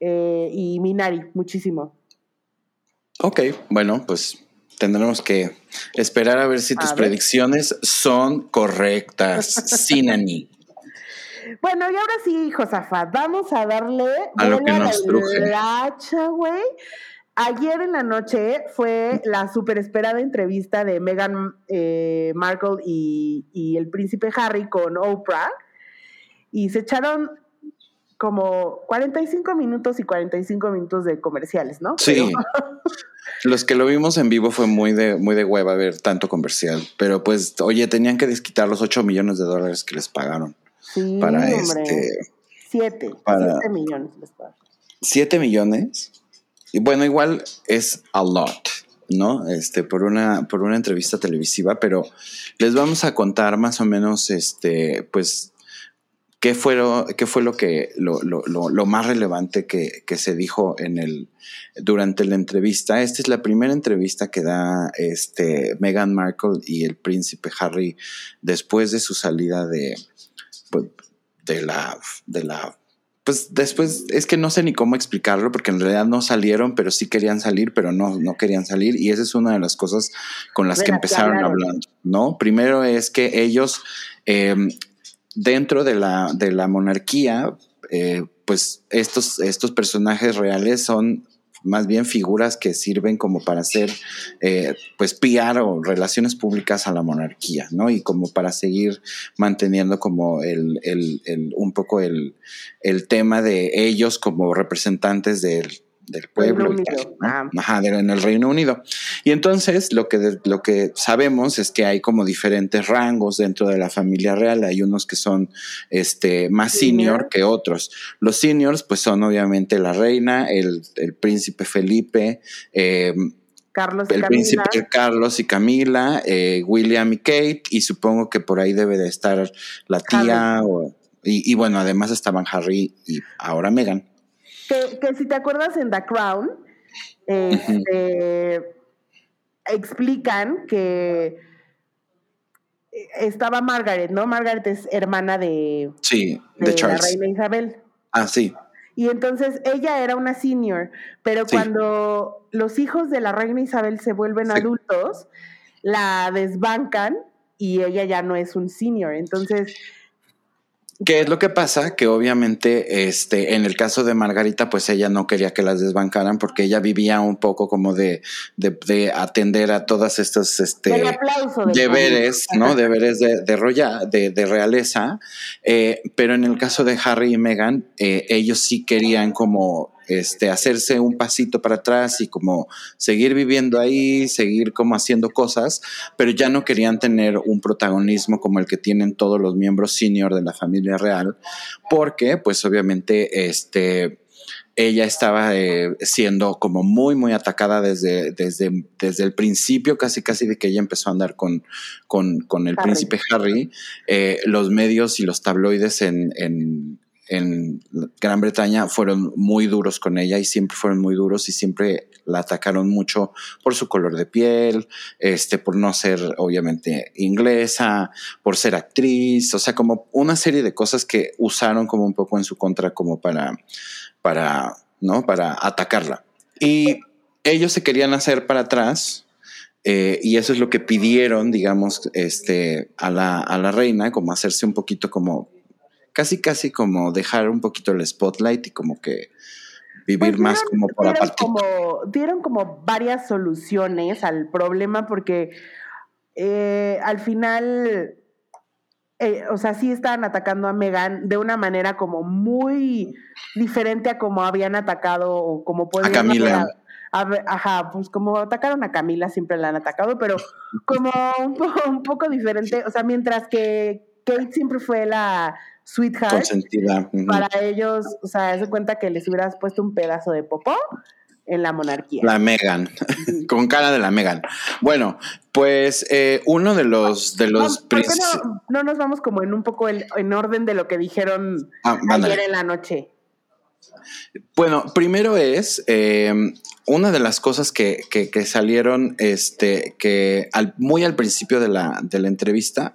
eh, y Minari, muchísimo. Ok, bueno, pues tendremos que esperar a ver si tus predicciones son correctas, Sinani. Bueno, y ahora sí, Josafat, vamos a darle a lo que nos truje. güey. Ayer en la noche fue la super esperada entrevista de Meghan eh, Markle y, el príncipe Harry con Oprah. Y se echaron como 45 minutos y 45 minutos de comerciales, ¿no? Sí. Los que lo vimos en vivo fue muy de, muy de hueva ver tanto comercial. Pero pues, oye, tenían que desquitar los 8 millones de dólares que les pagaron. Sí, para hombre. este. Siete. siete millones les pagaron. ¿Siete millones? Y bueno, igual es a lot, ¿no? Este, por una, por una entrevista televisiva, pero les vamos a contar más o menos, este, pues, qué fue lo, qué fue lo que, lo, lo, lo, más relevante que, que, se dijo en el, durante la entrevista. Esta es la primera entrevista que da este Meghan Markle y el príncipe Harry después de su salida de, pues, de la, de la pues después es que no sé ni cómo explicarlo porque en realidad no salieron, pero sí querían salir, pero no, no querían salir. Y esa es una de las cosas con las que empezaron hablando, ¿no? Primero es que ellos, em, dentro de la, de la monarquía, eh, pues estos, estos personajes reales son más bien figuras que sirven como para hacer, eh, pues, piar o relaciones públicas a la monarquía, ¿no? Y como para seguir manteniendo como el, el, el un poco el, el tema de ellos como representantes del, del pueblo ah. Ajá, en el Reino Unido. Y entonces lo que, lo que sabemos es que hay como diferentes rangos dentro de la familia real. Hay unos que son este, más senior, que otros. Los seniors, pues son obviamente la reina, el, príncipe Felipe, eh, Carlos el príncipe Carlos y Camila, eh, William y Kate, y supongo que por ahí debe de estar la tía. y, y bueno, además estaban Harry y ahora Meghan. Que, si te acuerdas en The Crown, este, explican que estaba Margaret, ¿no? Margaret es hermana de, sí, de, la reina Isabel. Ah, sí. Y entonces ella era una senior, pero cuando los hijos de la reina Isabel se vuelven adultos, la desbancan y ella ya no es un senior. Entonces, ¿Qué es lo que pasa? Que obviamente, este, en el caso de Margarita, pues ella no quería que las desbancaran porque ella vivía un poco como de, de, atender a todas estas este, deberes, ¿no? Deberes de, de, de, realeza. Eh, pero en el caso de Harry y Meghan, eh, ellos sí querían como este, hacerse un pasito para atrás y como seguir viviendo ahí, seguir como haciendo cosas, pero ya no querían tener un protagonismo como el que tienen todos los miembros senior de la familia real, porque pues obviamente este ella estaba eh, siendo como muy, muy atacada desde, desde, desde el principio, casi, casi de que ella empezó a andar con, con, el príncipe Harry. Eh, los medios y los tabloides en, en Gran Bretaña fueron muy duros con ella y siempre fueron muy duros y siempre la atacaron mucho por su color de piel, este, por no ser obviamente inglesa, por ser actriz, o sea, como una serie de cosas que usaron como un poco en su contra como para, para, ¿no? Para atacarla. Y ellos se querían hacer para atrás, eh, y eso es lo que pidieron, digamos, este, a la, a la reina, como hacerse un poquito como casi, casi como dejar un poquito el spotlight y como que vivir pues más como por aparte. Como, dieron como varias soluciones al problema porque eh, al final, eh, o sea, sí estaban atacando a Megan de una manera como muy diferente a como habían atacado o como podían... A Camila. ajá, pues como atacaron a Camila, siempre la han atacado, pero como un, un poco diferente, o sea, mientras que Kate siempre fue la sweetheart. Consentida. Para ellos, o sea, se cuenta que les hubieras puesto un pedazo de popó en la monarquía. La Megan, con cara de la Megan. Bueno, pues eh, uno de los de los no, no, nos vamos como en un poco en orden de lo que dijeron ah, ayer en la noche? Bueno, primero es eh, una de las cosas que, salieron, este, que muy al principio de la, de la entrevista,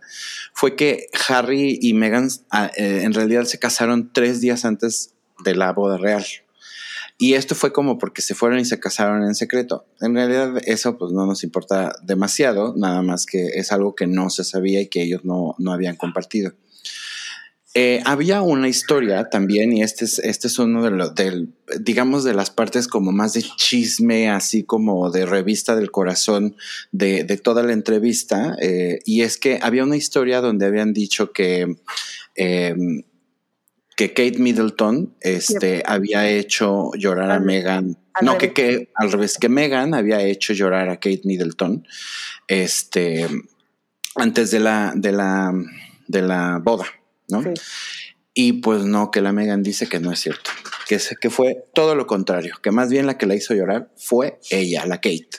fue que Harry y Meghan ah, eh, en realidad se casaron tres días antes de la boda real. Y esto fue como porque se fueron y se casaron en secreto. En realidad eso pues no nos importa demasiado, nada más que es algo que no se sabía y que ellos no, no habían compartido. Eh, había una historia también, y este es, este es uno de los, del, digamos, de las partes como más de chisme, así como de revista del corazón de, toda la entrevista, eh, y es que había una historia donde habían dicho que, em, que Kate Middleton este, había hecho llorar a Megan, no, que, que al revés, que Megan había hecho llorar a Kate Middleton este, antes de la, de la, de la boda. ¿No? Y pues no, que la Megan dice que no es cierto, que, que fue todo lo contrario, que más bien la que la hizo llorar fue ella, la Kate.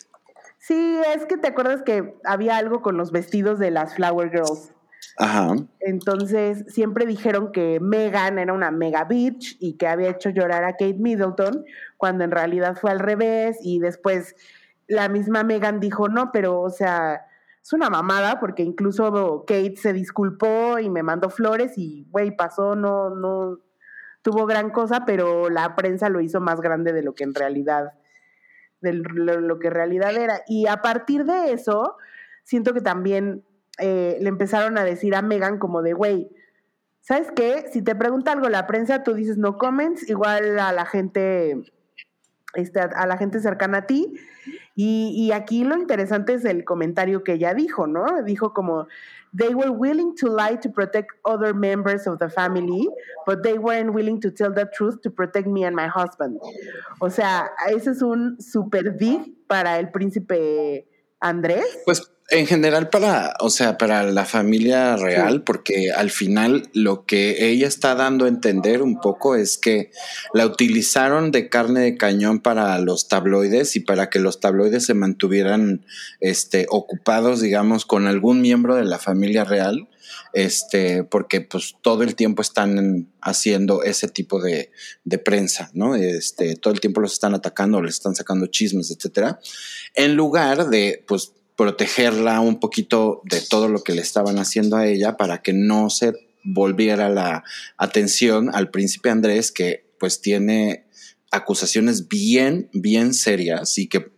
Sí, es que te acuerdas que había algo con los vestidos de las Flower Girls. Ajá. Entonces siempre dijeron que Megan era una mega bitch y que había hecho llorar a Kate Middleton, cuando en realidad fue al revés y después la misma Megan dijo, no, pero o sea, es una mamada porque incluso Kate se disculpó y me mandó flores y, güey, pasó, no, no tuvo gran cosa, pero la prensa lo hizo más grande de lo que en realidad, de lo, que en realidad era. Y a partir de eso, siento que también eh, le empezaron a decir a Megan como de, güey, ¿sabes qué? Si te pregunta algo la prensa, tú dices no comments, igual a la gente, este, a la gente cercana a ti, y, aquí lo interesante es el comentario que ella dijo, ¿no? Dijo como, they were willing to lie to protect other members of the family, but they weren't willing to tell the truth to protect me and my husband. O sea, ese es un super big para el príncipe Andrés. Pues en general para, o sea, para la familia real, porque al final lo que ella está dando a entender un poco es que la utilizaron de carne de cañón para los tabloides y para que los tabloides se mantuvieran este, ocupados, digamos, con algún miembro de la familia real, este, porque pues todo el tiempo están haciendo ese tipo de, de prensa, ¿no? Este, todo el tiempo los están atacando, les están sacando chismes, etcétera, en lugar de, pues, protegerla un poquito de todo lo que le estaban haciendo a ella para que no se volviera la atención al príncipe Andrés, que pues tiene acusaciones bien, bien serias y que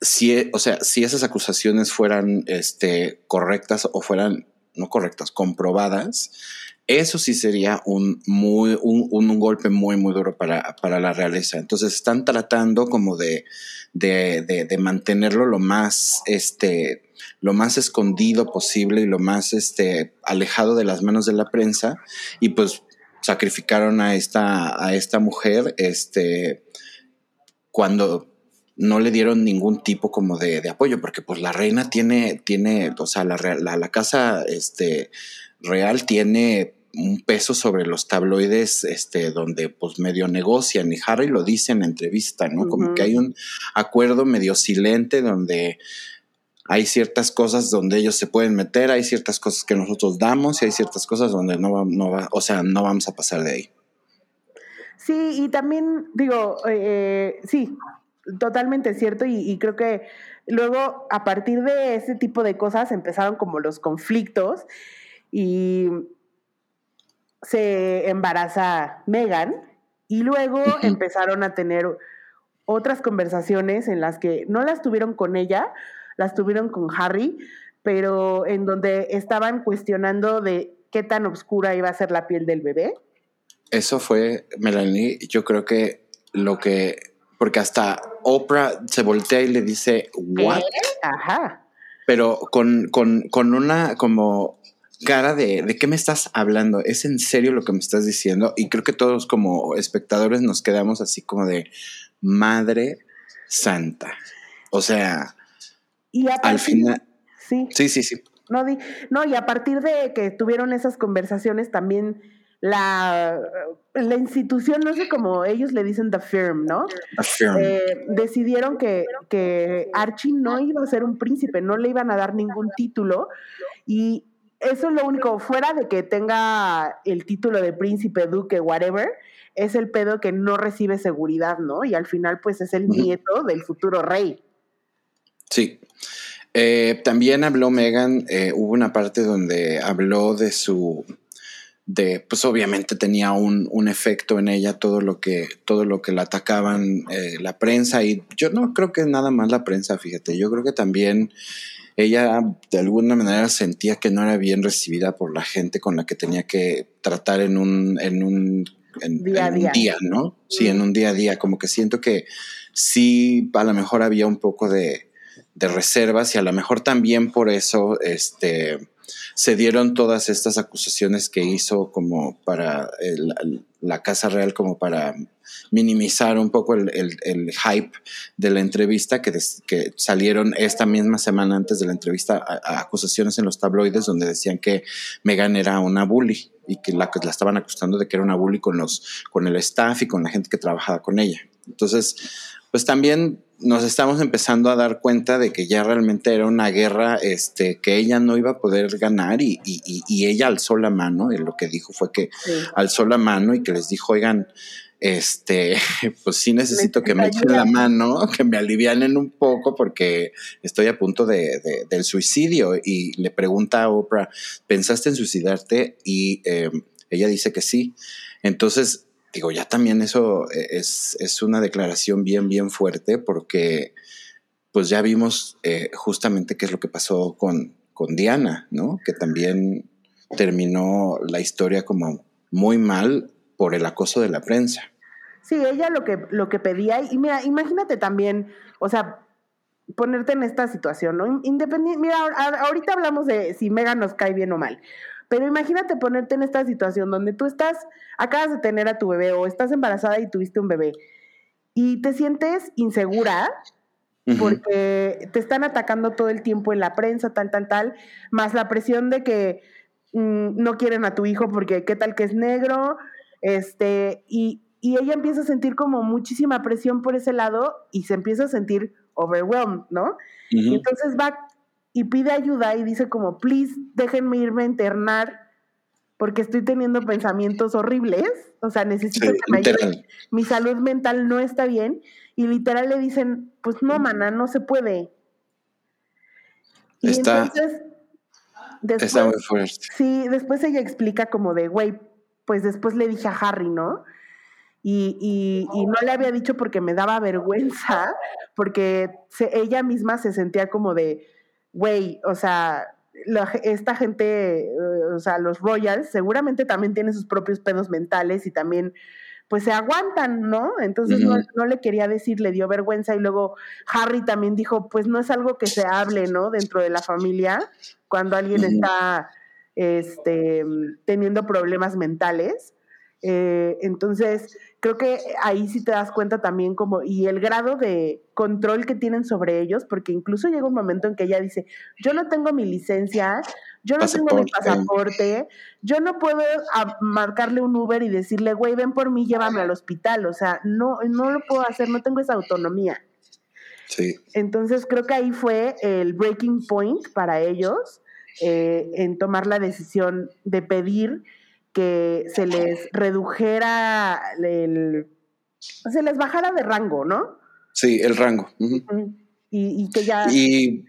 si, o sea, si esas acusaciones fueran este, correctas o fueran no correctas, comprobadas, eso sí sería un, muy, un, golpe muy, muy duro para, para, la realeza. Entonces están tratando como de, de, de, mantenerlo lo más, este, lo más escondido posible y lo más este, alejado de las manos de la prensa. Y pues sacrificaron a esta, a esta mujer este, cuando no le dieron ningún tipo como de, apoyo, porque pues la reina tiene, tiene, o sea, la, la, la casa este, real tiene un peso sobre los tabloides, este, donde pues medio negocian, y Harry lo dice en la entrevista, ¿no? Como que hay un acuerdo medio silente donde hay ciertas cosas donde ellos se pueden meter, hay ciertas cosas que nosotros damos y hay ciertas cosas donde no va, no va o sea, no vamos a pasar de ahí. Sí, y también digo, eh, sí, totalmente cierto y, y, creo que luego a partir de ese tipo de cosas empezaron como los conflictos y se embaraza Megan y luego empezaron a tener otras conversaciones en las que no las tuvieron con ella, las tuvieron con Harry, pero en donde estaban cuestionando de qué tan oscura iba a ser la piel del bebé. Eso fue, Melanie, yo creo que lo que, porque hasta Oprah se voltea y le dice, ¿what? Ajá. Pero con, con, con una como cara de, ¿de qué me estás hablando? ¿Es en serio lo que me estás diciendo? Y creo que todos como espectadores nos quedamos así como de Madre Santa. O sea, al final... Sí. Sí, sí, sí. No, no, y a partir de que tuvieron esas conversaciones también la, la institución, no sé cómo ellos le dicen the firm, ¿no? The firm. Eh, decidieron que, que Archie no iba a ser un príncipe, no le iban a dar ningún título y eso es lo único, fuera de que tenga el título de príncipe, duque, whatever, es el pedo que no recibe seguridad, ¿no? Y al final, pues es el nieto del futuro rey. Sí. Eh, también habló Megan, eh, hubo una parte donde habló de su, de, pues obviamente tenía un, un, efecto en ella todo lo que, todo lo que la atacaban eh, la prensa y yo no creo que nada más la prensa, fíjate, yo creo que también ella de alguna manera sentía que no era bien recibida por la gente con la que tenía que tratar en un, en un, día, ¿no? Sí, en un día a día, como que siento que sí, a lo mejor había un poco de, de reservas y a lo mejor también por eso, este, se dieron todas estas acusaciones que hizo como para la Casa Real, como para minimizar un poco el, hype de la entrevista que, que, salieron esta misma semana antes de la entrevista acusaciones en los tabloides donde decían que Megan era una bully y que la, la estaban acusando de que era una bully con, los, con el staff y con la gente que trabajaba con ella. Entonces, pues también nos estamos empezando a dar cuenta de que ya realmente era una guerra este, que ella no iba a poder ganar y, y, y ella alzó la mano, y lo que dijo fue que alzó la mano y que les dijo, oigan, este, pues sí necesito que me echen la mano, que me alivianen un poco porque estoy a punto de, del suicidio. Y le pregunta a Oprah, ¿pensaste en suicidarte? Y em, ella dice que sí. Entonces, digo, ya también eso es, es una declaración bien, bien fuerte porque pues ya vimos eh, justamente qué es lo que pasó con, con Diana, ¿no? Que también terminó la historia como muy mal por el acoso de la prensa. Sí, ella lo que, lo que pedía, y mira, imagínate también, o sea, ponerte en esta situación, ¿no? Independiente, mira, ahorita hablamos de si Megan nos cae bien o mal, pero imagínate ponerte en esta situación donde tú estás, acabas de tener a tu bebé o estás embarazada y tuviste un bebé y te sientes insegura porque te están atacando todo el tiempo en la prensa, tal, tal, tal, más la presión de que mm, no quieren a tu hijo porque qué tal que es negro, este, y, ella empieza a sentir como muchísima presión por ese lado y se empieza a sentir overwhelmed, ¿no? y entonces va y pide ayuda y dice como, please, déjenme irme a internar porque estoy teniendo pensamientos horribles, o sea, necesito que me ayuden. Mi salud mental no está bien y literal le dicen, pues no, mana, no se puede. Y entonces, está muy fuerte. Sí, después ella explica como de, güey, pues después le dije a Harry, ¿no? Y, y, no le había dicho porque me daba vergüenza, porque ella misma se sentía como de, güey, o sea, esta gente, o sea, los Royals, seguramente también tienen sus propios pedos mentales y también pues se aguantan, ¿no? Entonces no, le quería decir, le dio vergüenza y luego Harry también dijo, pues no es algo que se hable, ¿no? Dentro de la familia, cuando alguien está este, teniendo problemas mentales. Eh, entonces, creo que ahí sí te das cuenta también como, y el grado de control que tienen sobre ellos, porque incluso llega un momento en que ella dice, yo no tengo mi licencia, yo no tengo mi pasaporte, yo no puedo marcarle un Uber y decirle, güey, ven por mí, llévame al hospital, o sea, no, no lo puedo hacer, no tengo esa autonomía. Sí. Entonces creo que ahí fue el breaking point para ellos eh, en tomar la decisión de pedir que se les redujera el, se les bajara de rango, ¿no? Sí, el rango. y, que ya. Y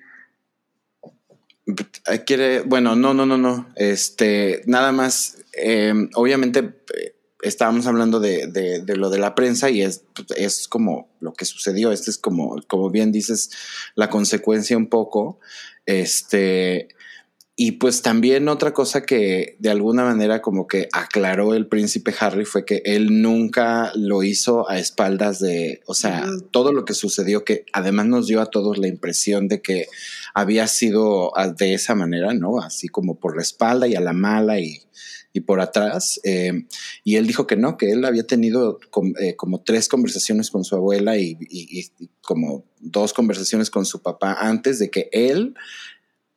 quiere, bueno, no, no, no, no. Este, nada más, em, obviamente eh, estábamos hablando de, de, de, lo de la prensa y es, es como lo que sucedió. Este es como, como bien dices, la consecuencia un poco. Este, y pues también otra cosa que de alguna manera como que aclaró el príncipe Harry fue que él nunca lo hizo a espaldas de, o sea, todo lo que sucedió que además nos dio a todos la impresión de que había sido ah, de esa manera, ¿no? Así como por la espalda y a la mala y, por atrás. Eh, y él dijo que no, que él había tenido eh, como tres conversaciones con su abuela y, y como dos conversaciones con su papá antes de que él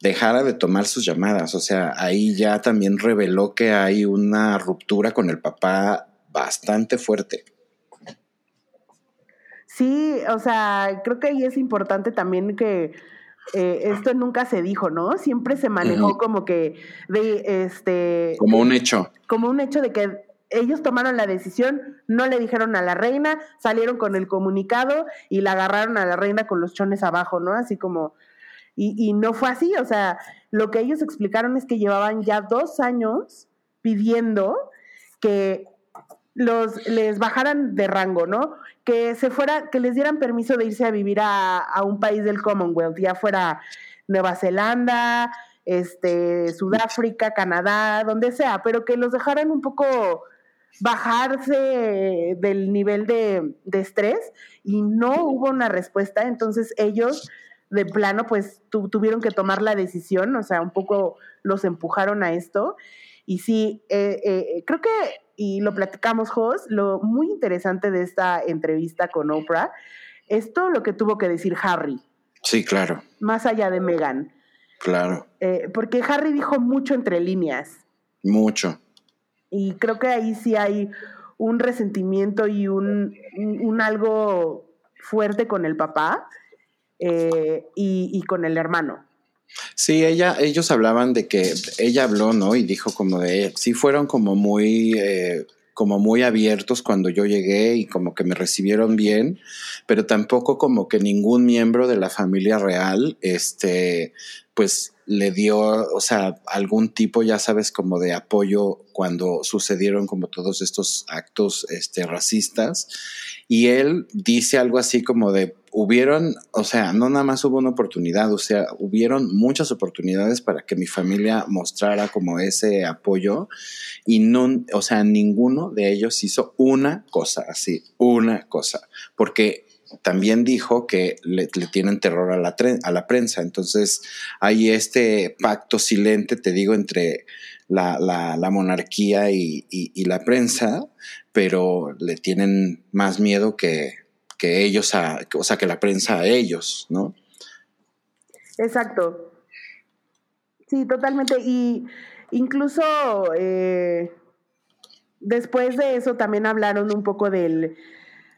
dejara de tomar sus llamadas. O sea, ahí ya también reveló que hay una ruptura con el papá bastante fuerte. Sí, o sea, creo que ahí es importante también que eh, esto nunca se dijo, ¿no? Siempre se manejó como que de este. Como un hecho. Como un hecho de que ellos tomaron la decisión, no le dijeron a la reina, salieron con el comunicado y la agarraron a la reina con los chones abajo, ¿no? Así como, y, no fue así, o sea, lo que ellos explicaron es que llevaban ya dos años pidiendo que los les bajaran de rango, ¿no? Que se fuera, que les dieran permiso de irse a vivir a, un país del Commonwealth, ya fuera Nueva Zelanda, este, Sudáfrica, Canadá, donde sea, pero que los dejaran un poco bajarse del nivel de, de estrés y no hubo una respuesta, entonces ellos de plano, pues tuvieron que tomar la decisión, o sea, un poco los empujaron a esto. Y sí, eh, eh, creo que, y lo platicamos, Jos, lo muy interesante de esta entrevista con Oprah es todo lo que tuvo que decir Harry. Sí, claro. Más allá de Meghan. Claro. Eh, porque Harry dijo mucho entre líneas. Mucho. Y creo que ahí sí hay un resentimiento y un, un algo fuerte con el papá eh, y, con el hermano. Sí, ella, ellos hablaban de que ella habló, ¿no? Y dijo como de, sí fueron como muy, eh, como muy abiertos cuando yo llegué y como que me recibieron bien, pero tampoco como que ningún miembro de la familia real, este, pues le dio, o sea, algún tipo, ya sabes, como de apoyo cuando sucedieron como todos estos actos, este, racistas. Y él dice algo así como de, hubieron, o sea, no nada más hubo una oportunidad, o sea, hubieron muchas oportunidades para que mi familia mostrara como ese apoyo y no, o sea, ninguno de ellos hizo una cosa así, una cosa, porque también dijo que le, tienen terror a la, a la prensa, entonces hay este pacto silente, te digo, entre la, la, monarquía y, y la prensa, pero le tienen más miedo que que ellos, a, o sea, que la prensa a ellos, ¿no? Exacto. Sí, totalmente. Y incluso eh, después de eso también hablaron un poco del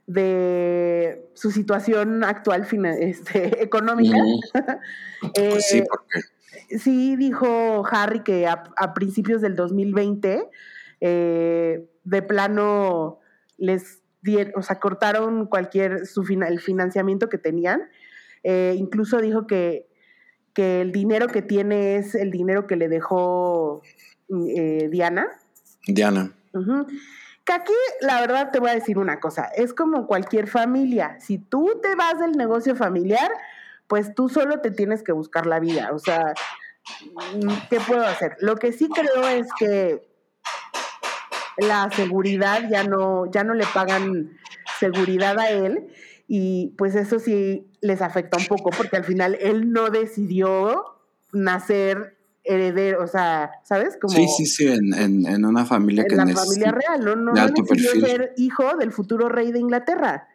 de su situación actual este, económica. Pues sí, porque... sí, dijo Harry que a, principios del 2020 eh, de plano les o sea, cortaron cualquier su el financiamiento que tenían. Eh, incluso dijo que, que el dinero que tiene es el dinero que le dejó eh, Diana. Diana. Que aquí, la verdad, te voy a decir una cosa, es como cualquier familia. Si tú te vas del negocio familiar, pues tú solo te tienes que buscar la vida. O sea, ¿qué puedo hacer? Lo que sí creo es que la seguridad ya no, ya no le pagan seguridad a él y pues eso sí les afecta un poco porque al final él no decidió nacer heredero, o sea, ¿sabes? Como sí, sí, sí, en, una familia en la familia real, no, no, no decidió ser hijo del futuro rey de Inglaterra.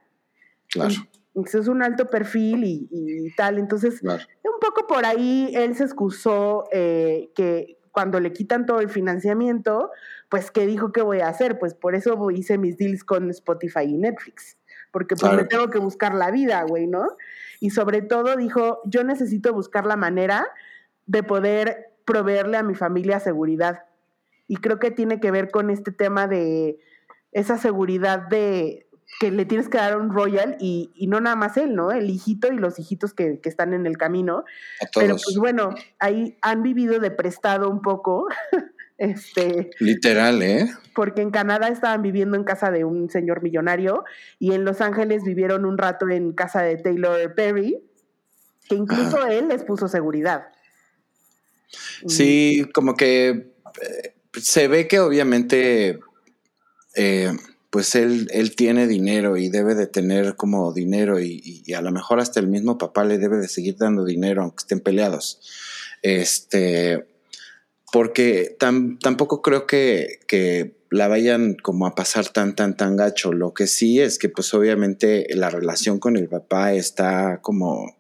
Claro. Entonces es un alto perfil y, tal. Entonces, un poco por ahí él se excusó eh, que cuando le quitan todo el financiamiento, pues, ¿qué dijo que voy a hacer? Pues por eso hice mis deals con Spotify y Netflix. Porque pues me tengo que buscar la vida, güey, ¿no? Y sobre todo dijo, yo necesito buscar la manera de poder proveerle a mi familia seguridad. Y creo que tiene que ver con este tema de esa seguridad de que le tienes que dar un royal y, no nada más él, ¿no? El hijito y los hijitos que, están en el camino. Pero pues bueno, ahí han vivido de prestado un poco. este, Literal, ¿eh? Porque en Canadá estaban viviendo en casa de un señor millonario y en Los Ángeles vivieron un rato en casa de Taylor Perry, que incluso ah. él les puso seguridad. Sí, como que eh, se ve que obviamente, eh, pues él, él tiene dinero y debe de tener como dinero y, a lo mejor hasta el mismo papá le debe de seguir dando dinero aunque estén peleados. Este, porque tampoco creo que, que la vayan como a pasar tan, tan, tan gacho. Lo que sí es que pues obviamente la relación con el papá está como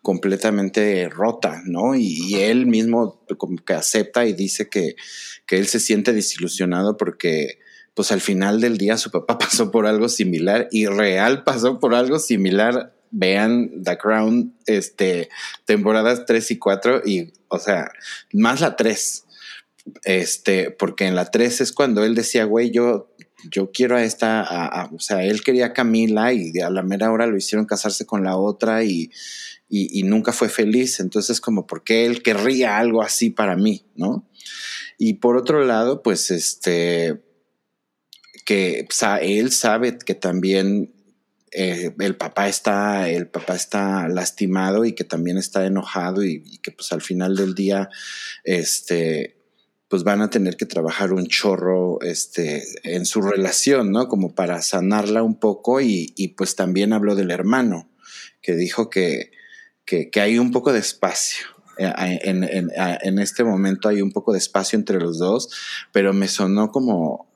completamente rota, ¿no? Y, él mismo como que acepta y dice que, que, él se siente desilusionado porque pues al final del día su papá pasó por algo similar y real pasó por algo similar. Vean The Crown, este, temporadas 3 y 4 y, o sea, más la 3. Este, porque en la 3 es cuando él decía, güey, yo, yo quiero a esta, o sea, él quería a Camila y a la mera hora lo hicieron casarse con la otra y, y, nunca fue feliz. Entonces, como, ¿por qué él querría algo así para mí? ¿No? Y por otro lado, pues, este, que él sabe que también eh, el papá está, el papá está lastimado y que también está enojado y, que pues al final del día, este, pues van a tener que trabajar un chorro este, en su relación, ¿no? Como para sanarla un poco y, pues también habló del hermano, que dijo que, que, hay un poco de espacio. Eh, en, este momento hay un poco de espacio entre los dos, pero me sonó como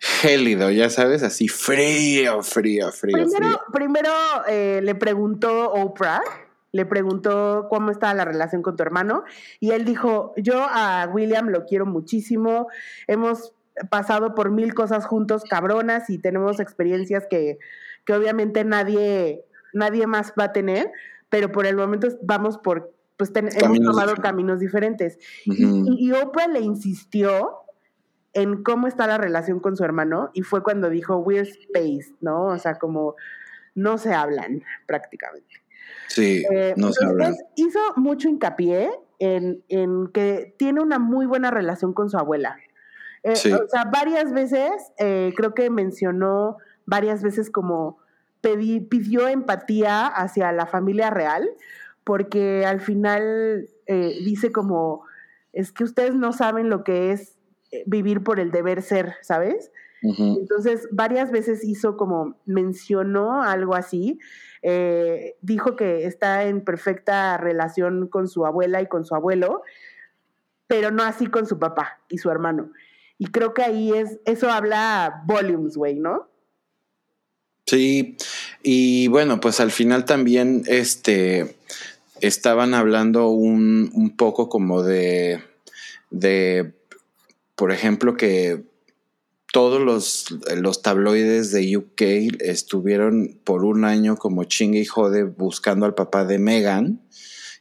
gélido, ya sabes, así frío, frío, frío. Primero, primero eh, le preguntó Oprah, le preguntó cómo estaba la relación con tu hermano y él dijo, yo a William lo quiero muchísimo, hemos pasado por mil cosas juntos cabronas y tenemos experiencias que, que obviamente nadie, nadie más va a tener, pero por el momento vamos por, pues hemos tomado caminos diferentes. y, Oprah le insistió en cómo está la relación con su hermano y fue cuando dijo, we're space, ¿no? O sea, como no se hablan prácticamente. Sí, eh, no se hablan. Hizo mucho hincapié en, en, que tiene una muy buena relación con su abuela. Eh, o sea, varias veces, eh, creo que mencionó varias veces como pidió empatía hacia la familia real, porque al final dice como, es que ustedes no saben lo que es vivir por el deber ser, ¿sabes? Entonces, varias veces hizo como, mencionó algo así, eh, dijo que está en perfecta relación con su abuela y con su abuelo, pero no así con su papá y su hermano. Y creo que ahí es, eso habla volumes, güey, ¿no? Sí, y bueno, pues al final también este, estaban hablando un, un poco como de, de, por ejemplo, que todos los, los, tabloides de UK estuvieron por un año como chingue y jode buscando al papá de Megan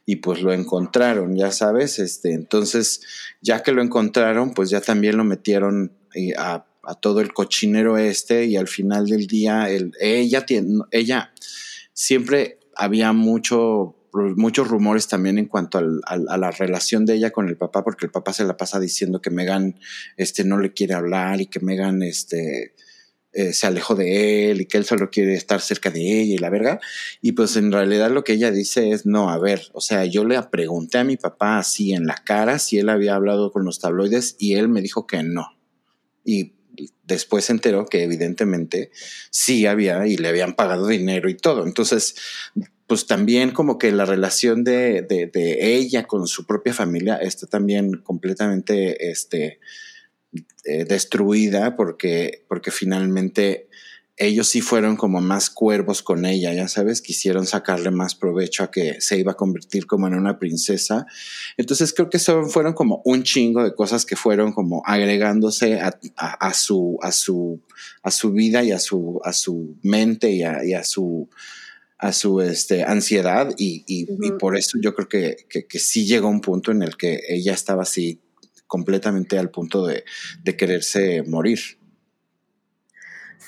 y pues lo encontraron, ya sabes, este, entonces ya que lo encontraron, pues ya también lo metieron eh, a todo el cochinero este y al final del día el, ella, tiene, ella siempre había mucho, muchos rumores también en cuanto a la relación de ella con el papá, porque el papá se la pasa diciendo que Megan este, no le quiere hablar y que Megan este, eh, se alejó de él y que él solo quiere estar cerca de ella y la verga. Y pues en realidad lo que ella dice es, no, a ver, o sea, yo le pregunté a mi papá así en la cara si él había hablado con los tabloides y él me dijo que no. Y después se enteró que evidentemente sí había y le habían pagado dinero y todo. Entonces, pues también como que la relación de, de, ella con su propia familia está también completamente este, eh, destruida porque, porque finalmente ellos sí fueron como más cuervos con ella, ya sabes, quisieron sacarle más provecho a que se iba a convertir como en una princesa. Entonces creo que son, fueron como un chingo de cosas que fueron como agregándose a, su, a, su, a su vida y a su, a su mente y a, su a su este, ansiedad y, y, por eso yo creo que, que, que sí llegó un punto en el que ella estaba así completamente al punto de, quererse morir.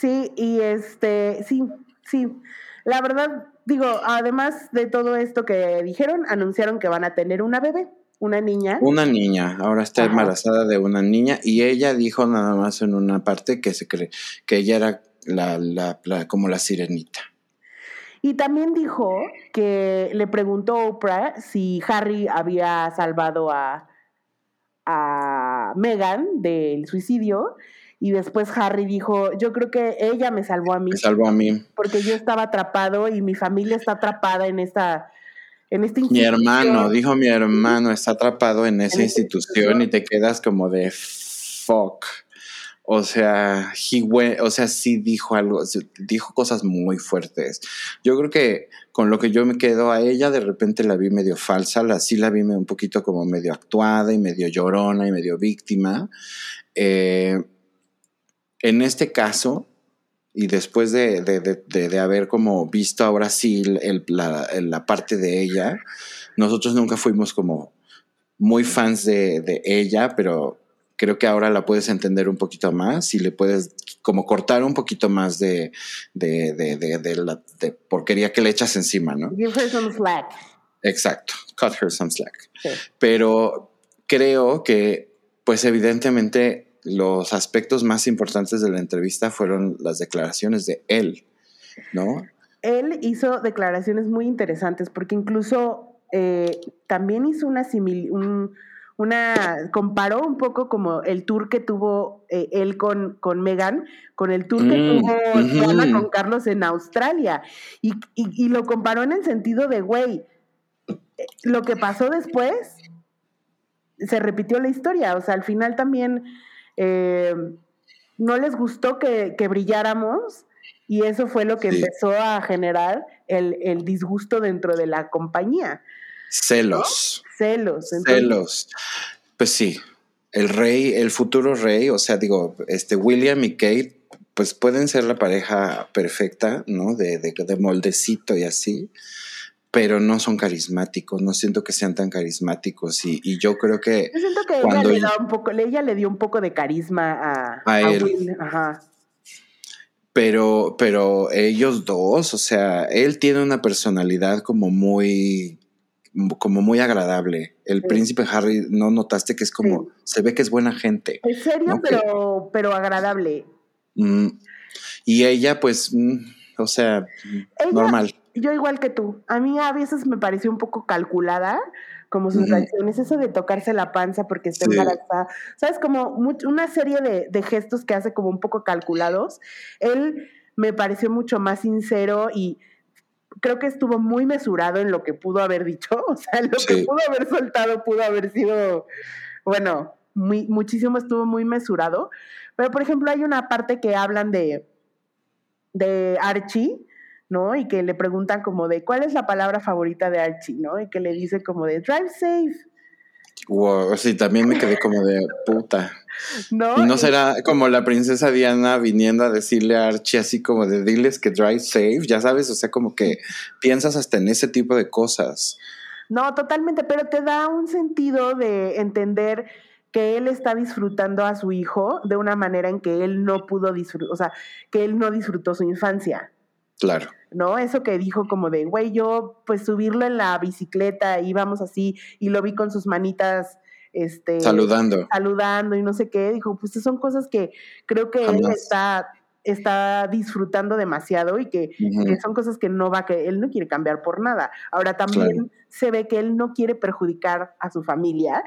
Sí, y este, sí, sí. La verdad, digo, además de todo esto que dijeron, anunciaron que van a tener una bebé, una niña. Una niña, ahora está embarazada de una niña y ella dijo nada más en una parte que se cree que ella era la, la, como la sirenita. Y también dijo que le preguntó Oprah si Harry había salvado a, a Megan del suicidio y después Harry dijo, yo creo que ella me salvó a mí. Me salvó a mí. Porque yo estaba atrapado y mi familia está atrapada en esta... En esta mi hermano, dijo mi hermano, está atrapado en esa institución, y te quedas como de fuck. O sea, he o sea, sí dijo algo, dijo cosas muy fuertes. Yo creo que con lo que yo me quedo a ella, de repente la vi medio falsa, la, sí la vi un poquito como medio actuada y medio llorona y medio víctima. Eh, en este caso, y después de, de, haber como visto ahora sí la, la, parte de ella, nosotros nunca fuimos como muy fans de, ella, pero creo que ahora la puedes entender un poquito más y le puedes como cortar un poquito más de, de, de, la porquería que le echas encima, ¿no? Give her some slack. Exacto, cut her some slack. Pero creo que, pues evidentemente, los aspectos más importantes de la entrevista fueron las declaraciones de él, ¿no? Él hizo declaraciones muy interesantes porque incluso eh, también hizo una similitud una, comparó un poco como el tour que tuvo eh, él con, con Megan, con el tour que mm, tuvo con Carlos en Australia. Y, y, lo comparó en el sentido de, güey, lo que pasó después, se repitió la historia. O sea, al final también eh, no les gustó que, que, brilláramos. Y eso fue lo que empezó a generar el, el disgusto dentro de la compañía. Celos. Celos. Celos. Pues sí, el rey, el futuro rey, o sea, digo, este William y Kate, pues pueden ser la pareja perfecta, ¿no? De, de, de moldecito y así, pero no son carismáticos, no siento que sean tan carismáticos y, y yo creo que... Yo siento que ella, le, da un poco, ella le dio un poco de carisma a, a, él. Ajá. Pero, pero ellos dos, o sea, él tiene una personalidad como muy como muy agradable. El príncipe Harry, ¿no notaste que es como, se ve que es buena gente? Es serio, pero, pero agradable. Mm, y ella, pues, mm, o sea, normal. Yo igual que tú. A mí a veces me pareció un poco calculada, como sus reacciones, eso de tocarse la panza porque está embarazada. ¿Sabes? Como una serie de, de gestos que hace como un poco calculados. Él me pareció mucho más sincero y creo que estuvo muy mesurado en lo que pudo haber dicho, o sea, lo que pudo haber soltado pudo haber sido, bueno, muy, muchísimo estuvo muy mesurado, pero por ejemplo hay una parte que hablan de, de Archie, ¿no? Y que le preguntan como de, ¿cuál es la palabra favorita de Archie, ¿no? Y que le dice como de, drive safe. Wow, sí, también me quedé como de puta. ¿No? no será como la princesa Diana viniendo a decirle a Archie así como de diles que drive safe, ya sabes, o sea, como que piensas hasta en ese tipo de cosas. No, totalmente, pero te da un sentido de entender que él está disfrutando a su hijo de una manera en que él no pudo disfrutar, o sea, que él no disfrutó su infancia. Claro. ¿No? Eso que dijo como de, güey, yo pues subirlo en la bicicleta, íbamos así y lo vi con sus manitas este, saludando. Saludando y no sé qué. Dijo, pues son cosas que creo que él está está disfrutando demasiado y que, son cosas que no va que él no quiere cambiar por nada. Ahora también se ve que él no quiere perjudicar a su familia,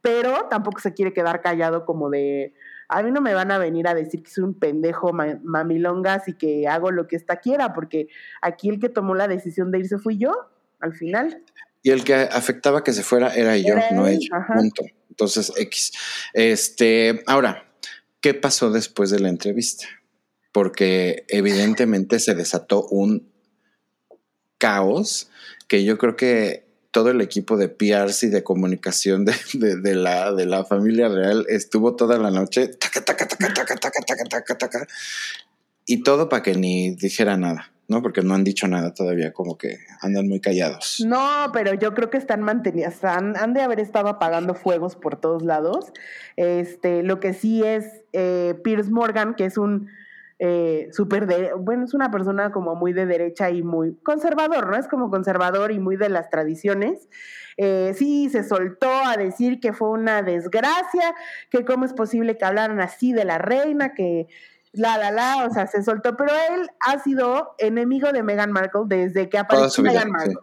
pero tampoco se quiere quedar callado como de a mí no me van a venir a decir que soy un pendejo mamilongas y que hago lo que ésta quiera, porque aquí el que tomó la decisión de irse fui yo, al final. Y el que afectaba que se fuera era yo, no ella. Punto. Entonces, X. Este, ahora, ¿qué pasó después de la entrevista? Porque evidentemente se desató un caos que yo creo que todo el equipo de PRs y de comunicación de, la, de la familia real estuvo toda la noche y todo para que ni dijera nada. ¿no? Porque no han dicho nada todavía, como que andan muy callados. No, pero yo creo que están manteniendo, han, de haber estado apagando fuegos por todos lados. Este, lo que sí es eh, Pierce Morgan, que es un eh, súper de, bueno, es una persona como muy de derecha y muy conservador, ¿no? Es como conservador y muy de las tradiciones. Eh, sí, se soltó a decir que fue una desgracia, que cómo es posible que hablaran así de la reina, que la, la, la, o sea, se soltó, pero él ha sido enemigo de Meghan Markle desde que apareció Meghan Markle.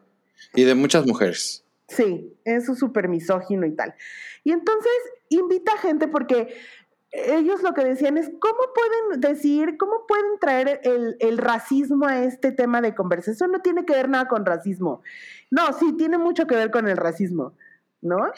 Y de muchas mujeres. Sí, es súper misógino y tal. Y entonces invita gente porque ellos lo que decían es, ¿cómo pueden decir, cómo pueden traer el, el, racismo a este tema de conversación? no tiene que ver nada con racismo. No, sí, tiene mucho que ver con el racismo, ¿no?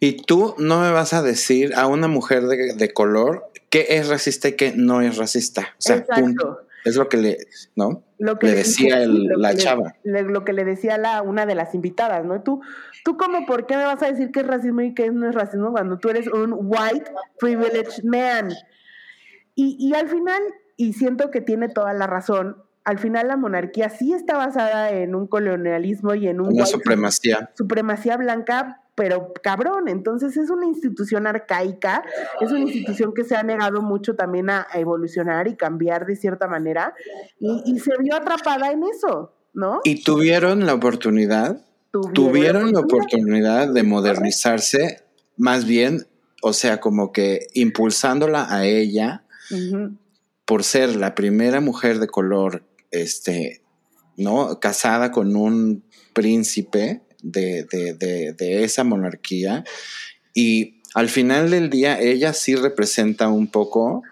Y tú no me vas a decir a una mujer de, de color qué es racista y qué no es racista. O sea, punto. Es lo que le, ¿no? Lo que le decía la chava. lo que le decía la, una de las invitadas, ¿no? Tú, tú como, ¿por qué me vas a decir qué es racismo y qué no es racismo cuando tú eres un white privileged man? Y, y al final, y siento que tiene toda la razón, al final la monarquía sí está basada en un colonialismo y en un una supremacía. Supremacía blanca, pero cabrón, entonces es una institución arcaica, es una institución que se ha negado mucho también a, evolucionar y cambiar de cierta manera, y, se vio atrapada en eso, ¿no? Y tuvieron la oportunidad, tuvieron, la oportunidad de modernizarse, más bien, o sea, como que impulsándola a ella, por ser la primera mujer de color, este, ¿no? Casada con un príncipe, de, esa monarquía. Y al final del día, ella sí representa un poco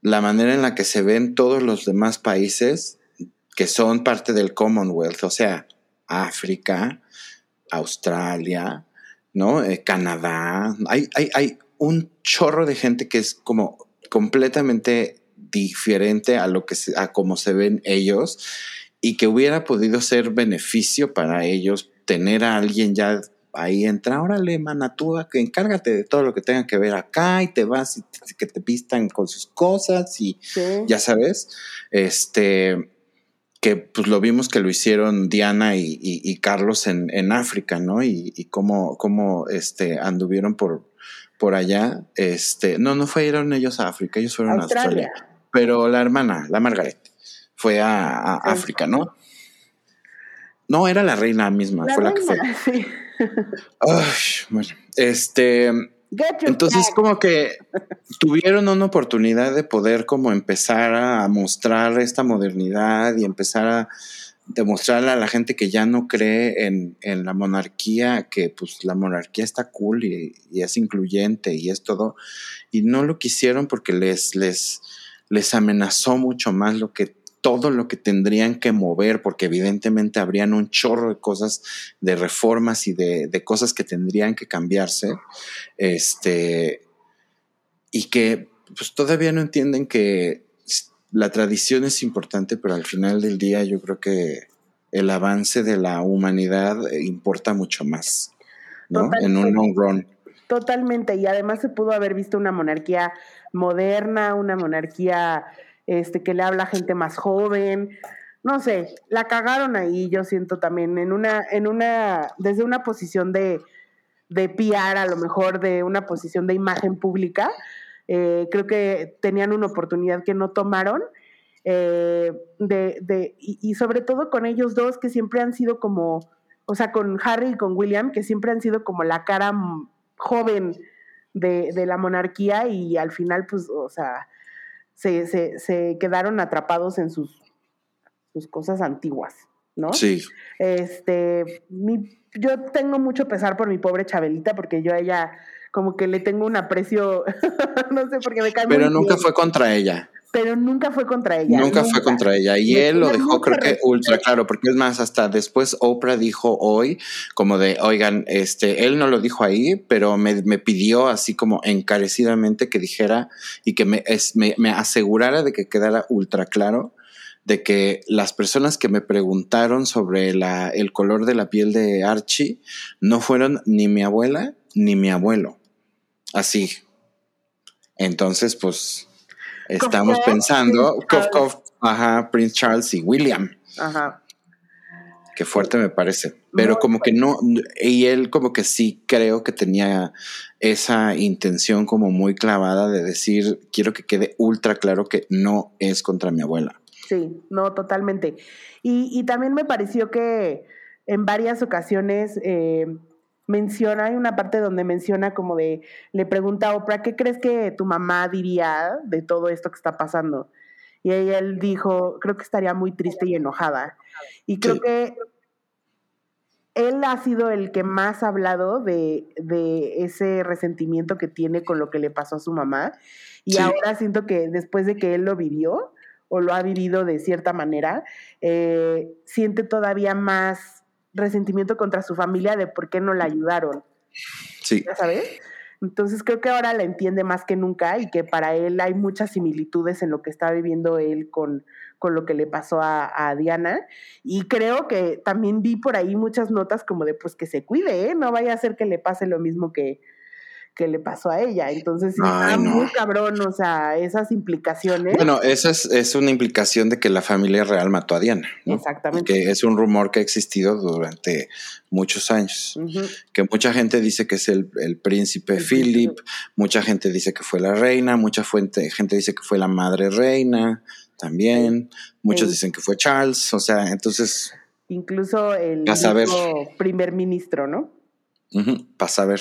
la manera en la que se ven todos los demás países que son parte del Commonwealth, o sea, África, Australia, ¿no? Eh, Canadá. Hay, hay, hay, un chorro de gente que es como completamente diferente a lo que a cómo se ven ellos y que hubiera podido ser beneficio para ellos tener a alguien ya ahí entra, órale, mana, tú que encárgate de todo lo que tenga que ver acá y te vas y que te pistan con sus cosas y ya sabes, este, que pues lo vimos que lo hicieron Diana y, Carlos en, en, África, ¿no? Y, y cómo, cómo este, anduvieron por, por allá, este, no, no fueron ellos a África, ellos fueron a Australia, pero la hermana, la Margaret, fue a, África, ¿no? No, era la reina misma, fue la que fue. Sí. bueno, este. Entonces, como que tuvieron una oportunidad de poder como empezar a mostrar esta modernidad y empezar a demostrarle a la gente que ya no cree en, la monarquía, que pues la monarquía está cool y, y, es incluyente y es todo. Y no lo quisieron porque les, les, les amenazó mucho más lo que todo lo que tendrían que mover, porque evidentemente habrían un chorro de cosas, de reformas y de, cosas que tendrían que cambiarse, este, y que pues todavía no entienden que la tradición es importante, pero al final del día yo creo que el avance de la humanidad importa mucho más, ¿no? En un long run. Totalmente, y además se pudo haber visto una monarquía moderna, una monarquía este, que le habla a gente más joven. No sé, la cagaron ahí, yo siento también, en una, en una, desde una posición de, de PR, a lo mejor de una posición de imagen pública. Eh, creo que tenían una oportunidad que no tomaron. Eh, de, de, y, sobre todo con ellos dos que siempre han sido como, o sea, con Harry y con William, que siempre han sido como la cara joven de, de la monarquía y al final, pues, o sea, se, se, se quedaron atrapados en sus, sus cosas antiguas, ¿no? Sí. Este, mi, yo tengo mucho pesar por mi pobre Chabelita porque yo a ella como que le tengo un aprecio, no sé, porque me cae Pero muy nunca bien, fue contra ella. Pero nunca fue contra ella. Nunca fue contra ella. Y él lo dejó, creo que ultra claro, porque es más, hasta después Oprah dijo hoy, como de, oigan, este, él no lo dijo ahí, pero me, me pidió así como encarecidamente que dijera y que me, es- me, me asegurara de que quedara ultra claro de que las personas que me preguntaron sobre la, el color de la piel de Archie no fueron ni mi abuela ni mi abuelo. Así. Entonces, pues, estamos pensando, cof, cof, ajá, Prince Charles y William. Ajá. Qué fuerte me parece. Pero Muy como que no, y él como que sí creo que tenía esa intención como muy clavada de decir, quiero que quede ultra claro que no es contra mi abuela. Sí, no, totalmente. Y, y también me pareció que en varias ocasiones eh, menciona, hay una parte donde menciona como de, le pregunta a Oprah, ¿qué crees que tu mamá diría de todo esto que está pasando? Y ella él dijo, creo que estaría muy triste y enojada. Y creo Sí. que él ha sido el que más ha hablado de, de ese resentimiento que tiene con lo que le pasó a su mamá. Y Sí. ahora siento que después de que él lo vivió, o lo ha vivido de cierta manera, eh, siente todavía más resentimiento contra su familia de por qué no la ayudaron, Sí, ¿ya sabes? Entonces creo que ahora la entiende más que nunca y que para él hay muchas similitudes en lo que está viviendo él con, con lo que le pasó a, a Diana. Y creo que también vi por ahí muchas notas como de pues que se cuide, ¿eh? no vaya a ser que le pase lo mismo que, que le pasó a ella. Entonces Ay, no. muy cabrón, o sea, esas implicaciones. Bueno, esa es, es una implicación de que la familia real mató a Diana, ¿no? Exactamente. Que es un rumor que ha existido durante muchos años. Que mucha gente dice que es el, el príncipe Philip, mucha gente dice que fue la reina, mucha fuente, gente dice que fue la madre reina también, muchos dicen que fue Charles, o sea, entonces, Incluso el A primer ministro, ¿no? para saber.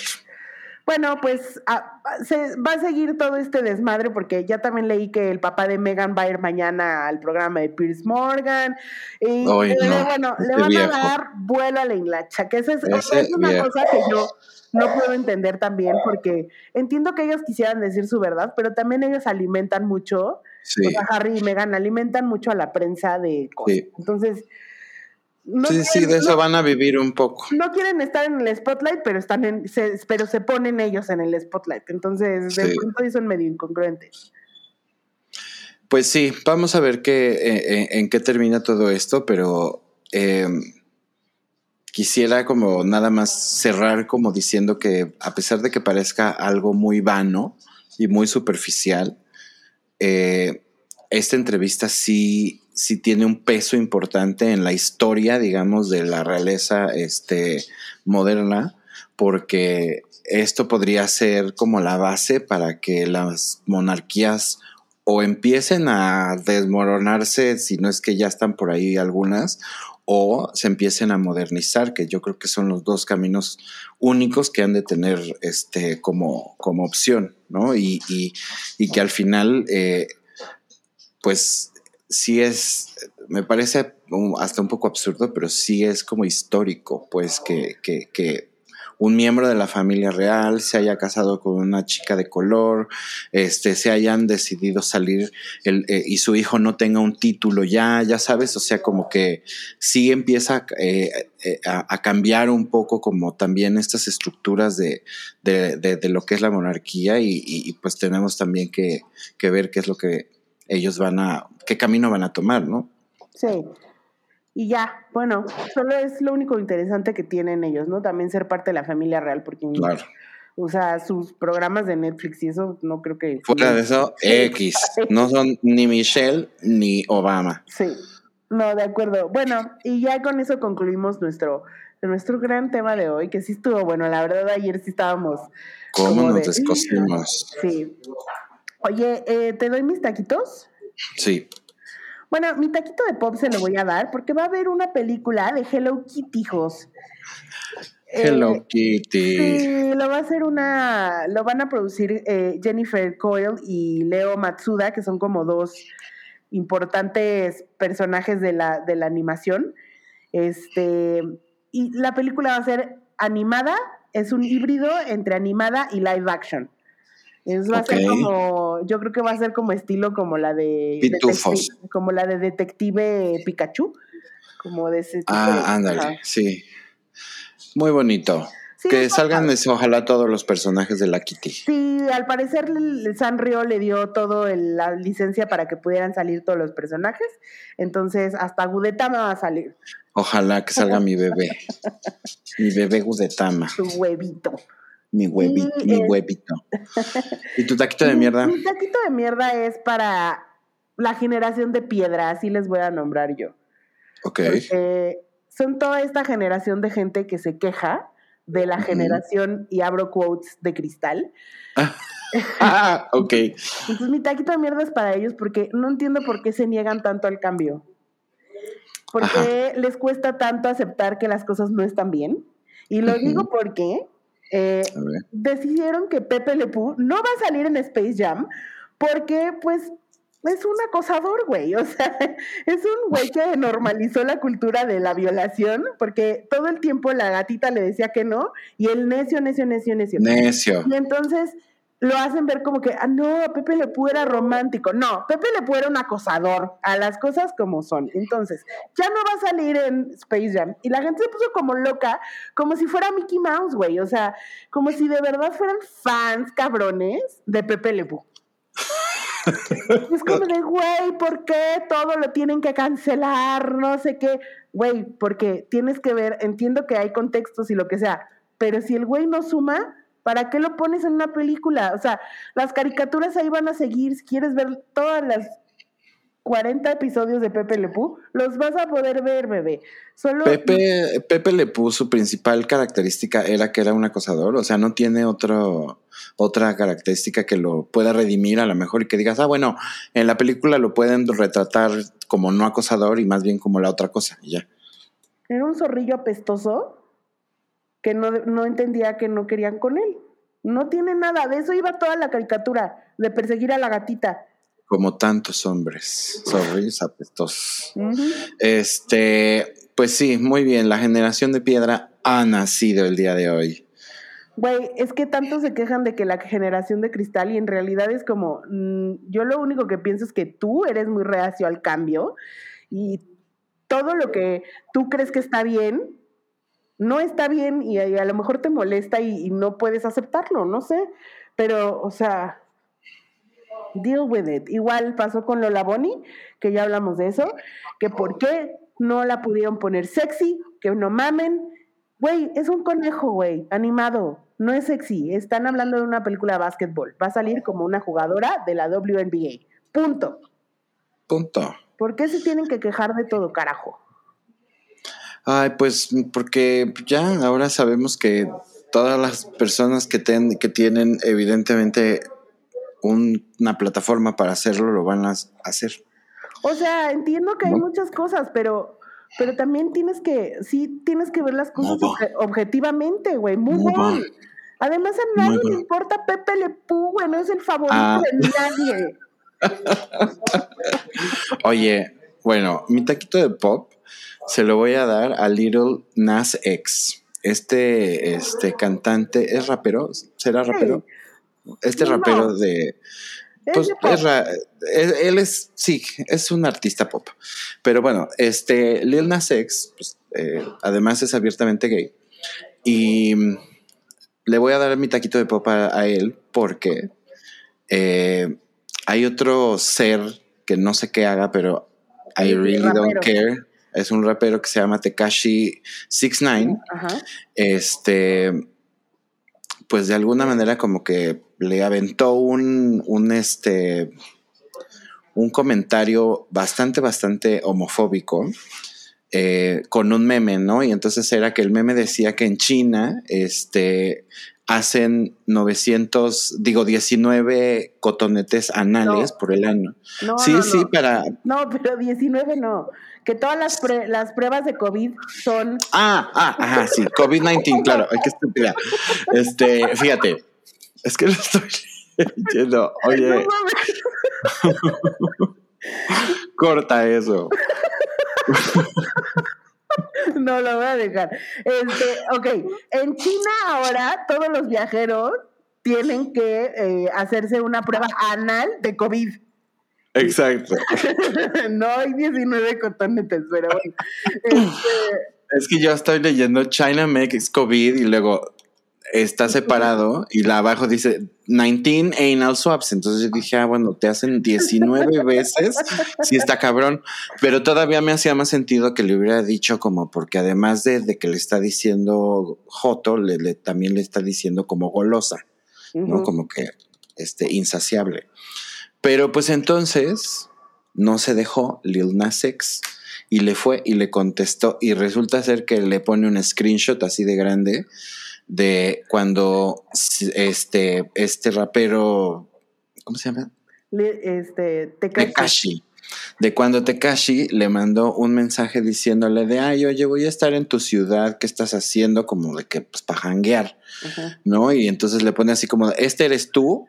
Bueno, pues a- se, va a seguir todo este desmadre porque ya también leí que el papá de Megan va a ir mañana al programa de Piers Morgan. Y no, bueno, le ese van viejo. a dar vuelo a la hilacha, que esa es, una viejo. cosa que yo no puedo entender también porque entiendo que ellos quisieran decir su verdad, pero también ellos alimentan mucho, Sí, o sea, Harry y Megan alimentan mucho a la prensa de cosas. Sí. Entonces, no sí, sí, de eso no- van a vivir un poco. no quieren estar en el spotlight, pero están en, se, pero se ponen ellos en el spotlight. Entonces, de Sí. pronto son medio incongruentes. Pues sí, vamos a ver qué, eh, eh, en qué termina todo esto, pero eh, quisiera como nada más cerrar como diciendo que a pesar de que parezca algo muy vano y muy superficial, eh, esta entrevista sí, sí tiene un peso importante en la historia, digamos, de la realeza este, moderna, porque esto podría ser como la base para que las monarquías o empiecen a desmoronarse, si no es que ya están por ahí algunas, o se empiecen a modernizar, que yo creo que son los dos caminos únicos que han de tener este como, como opción, ¿no? Y, y, que al final, eh, pues sí es, me parece hasta un poco absurdo, pero sí es como histórico, pues que, que, que un miembro de la familia real se haya casado con una chica de color, este, se hayan decidido salir el, eh, y su hijo no tenga un título ya, ya sabes, o sea, como que sí empieza eh, eh, a, cambiar un poco como también estas estructuras de, de, de, de lo que es la monarquía y, y, y, pues tenemos también que, que ver qué es lo que ellos van a, qué camino van a tomar, ¿no? Sí. Y ya, bueno, solo es lo único interesante que tienen ellos, ¿no? También ser parte de la familia real, porque claro. o sea, sus programas de Netflix y eso no creo que... Fuera de eso, X. No son ni Michelle ni Obama. Sí, no, de acuerdo. Bueno, y ya con eso concluimos nuestro, nuestro gran tema de hoy, que sí estuvo bueno. La verdad, ayer sí estábamos... ¿Cómo nos de... descosimos? Sí. Oye, eh, ¿te doy mis taquitos? Sí. Bueno, mi taquito de pop se lo voy a dar porque va a haber una película de Hello Kitty, hijos. Hello Eh, Kitty. Sí, lo va a hacer una, lo van a producir eh, Jennifer Coyle y Leo Matsuda, que son como dos importantes personajes de la, de la animación. Este, y la película va a ser animada, es un híbrido entre animada y live action. Es, va a ser como, yo creo que va a ser como estilo como la de Pitufos. como la de Detective Pikachu, como de ese tipo de- Ah, ándale, sí. Muy bonito. Sí, que salgan ese- ojalá todos los personajes de la Kitty. Sí, al parecer Sanrio le dio todo el- la licencia para que pudieran salir todos los personajes. Entonces, hasta Gudetama va a salir, Ojalá que salga mi bebé. mi bebé Gudetama. su huevito. Mi huevito, Sí, mi es- Mm, huevito. ¿Y tu taquito de mierda? Mi taquito de mierda es para la generación de piedra, así les voy a nombrar yo. Ok. Porque son toda esta generación de gente que se queja de la generación, y abro quotes, de cristal. Ah, ok. Entonces mi taquito de mierda es para ellos porque no entiendo por qué se niegan tanto al cambio. ¿Por qué les cuesta tanto aceptar que las cosas no están bien? Y lo digo porque eh, decidieron que Pepe Le Pew no va a salir en Space Jam porque pues es un acosador, güey. O sea, es un güey que normalizó la cultura de la violación porque todo el tiempo la gatita le decía que no y el necio, necio, necio, necio. Necio. Y entonces lo hacen ver como que, ah, no, Pepe Le Pew era romántico. No, Pepe Le Pew era un acosador, a las cosas como son. Entonces, ya no va a salir en Space Jam. Y la gente se puso como loca, como si fuera Mickey Mouse, güey. O sea, como si de verdad fueran fans cabrones de Pepe Le. Y es como de, güey, ¿por qué todo lo tienen que cancelar? No sé qué. Güey, porque tienes que ver, entiendo que hay contextos y lo que sea, pero si el güey no suma, ¿para qué lo pones en una película? O sea, las caricaturas ahí van a seguir. Si quieres ver todas las 40 episodios de Pepe Le Pew, los vas a poder ver, bebé. Solo Pepe, Pepe le puso su principal característica era que era un acosador, o sea, no tiene otro, otra característica que lo pueda redimir a lo mejor y que digas, ah, bueno, en la película lo pueden retratar como no acosador y más bien como la otra cosa, y ya. era un zorrillo apestoso que no, no entendía que no querían con él. No tiene nada, de eso iba toda la caricatura, de perseguir a la gatita. Como tantos hombres, zorrillos apestosos. Este, pues sí, muy bien, la generación de piedra ha nacido el día de hoy. Güey, es que tanto se quejan de que la generación de cristal y en realidad es como, mm, yo lo único que pienso es que tú eres muy reacio al cambio y todo lo que tú crees que está bien, no está bien y, y a lo mejor te molesta y, y no puedes aceptarlo, no sé, pero, o sea, deal with it. Igual pasó con Lola Bonnie, que ya hablamos de eso, que por qué no la pudieron poner sexy, que no mamen. Güey, es un conejo, güey, animado. No es sexy. Están hablando de una película de básquetbol. Va a salir como una jugadora de la WNBA. Punto. Punto. ¿Por qué se tienen que quejar de todo, carajo? Ay, pues porque ya ahora sabemos que todas las personas que, ten- que tienen evidentemente un- una plataforma para hacerlo lo van a hacer. O sea, entiendo que hay ¿No? muchas cosas, pero, pero también tienes que, sí, tienes que ver las cosas obje- objetivamente, güey. On. on. Además, a nadie le importa Pepe Le Pew, güey, no es el favorito Ah. de nadie. Oye, bueno, mi taquito de pop se lo voy a dar a Little Nas X. Este, este cantante, ¿es rapero? ¿Será rapero? Este rapero de... Es Pues es ra- él, es, sí, es un artista pop. Pero bueno, este Lil Nas X, pues, eh, además es abiertamente gay. Y mm, le voy a dar mi taquito de pop a, a él porque eh, hay otro ser que no sé qué haga, pero I really don't care. Es un rapero que se llama Tekashi 69 Ajá. este, pues de alguna manera como que le aventó un, un este, un comentario bastante, bastante homofóbico eh, con un meme, ¿no? Y entonces era que el meme decía que en China, este, hacen 900, digo 19 cotonetes anales por el año. No, sí, no, sí, para... No, pero 19 no. Que todas las, pre- las pruebas de COVID son. Ah, ah, ajá, sí, COVID-19, claro, ay, qué estúpida. Este, fíjate, es que lo estoy leyendo. No Oye, mames. corta eso. No lo voy a dejar. Este, ok, en China ahora todos los viajeros tienen que eh, hacerse una prueba anal de COVID. Exacto. no hay 19 cotonetes, pero bueno. Este, Es que yo estoy leyendo China makes COVID y luego está separado y la abajo dice 19 anal swabs. Entonces yo dije, ah, bueno, te hacen 19 veces. Sí está cabrón. Pero todavía me hacía más sentido que le hubiera dicho como porque además de, de que le está diciendo Joto, le, le- también le está diciendo como golosa, ¿no? Como que este, insaciable. Pero pues entonces no se dejó Lil Nas X y le fue y le contestó y resulta ser que le pone un screenshot así de grande de cuando este, este rapero, ¿cómo se llama? Este, Tekashi. Tekashi. De cuando Tekashi le mandó un mensaje diciéndole de, ay, oye, voy a estar en tu ciudad, ¿qué estás haciendo? Como de que, pues, para janguear. ¿no? Y entonces le pone así como, este eres tú.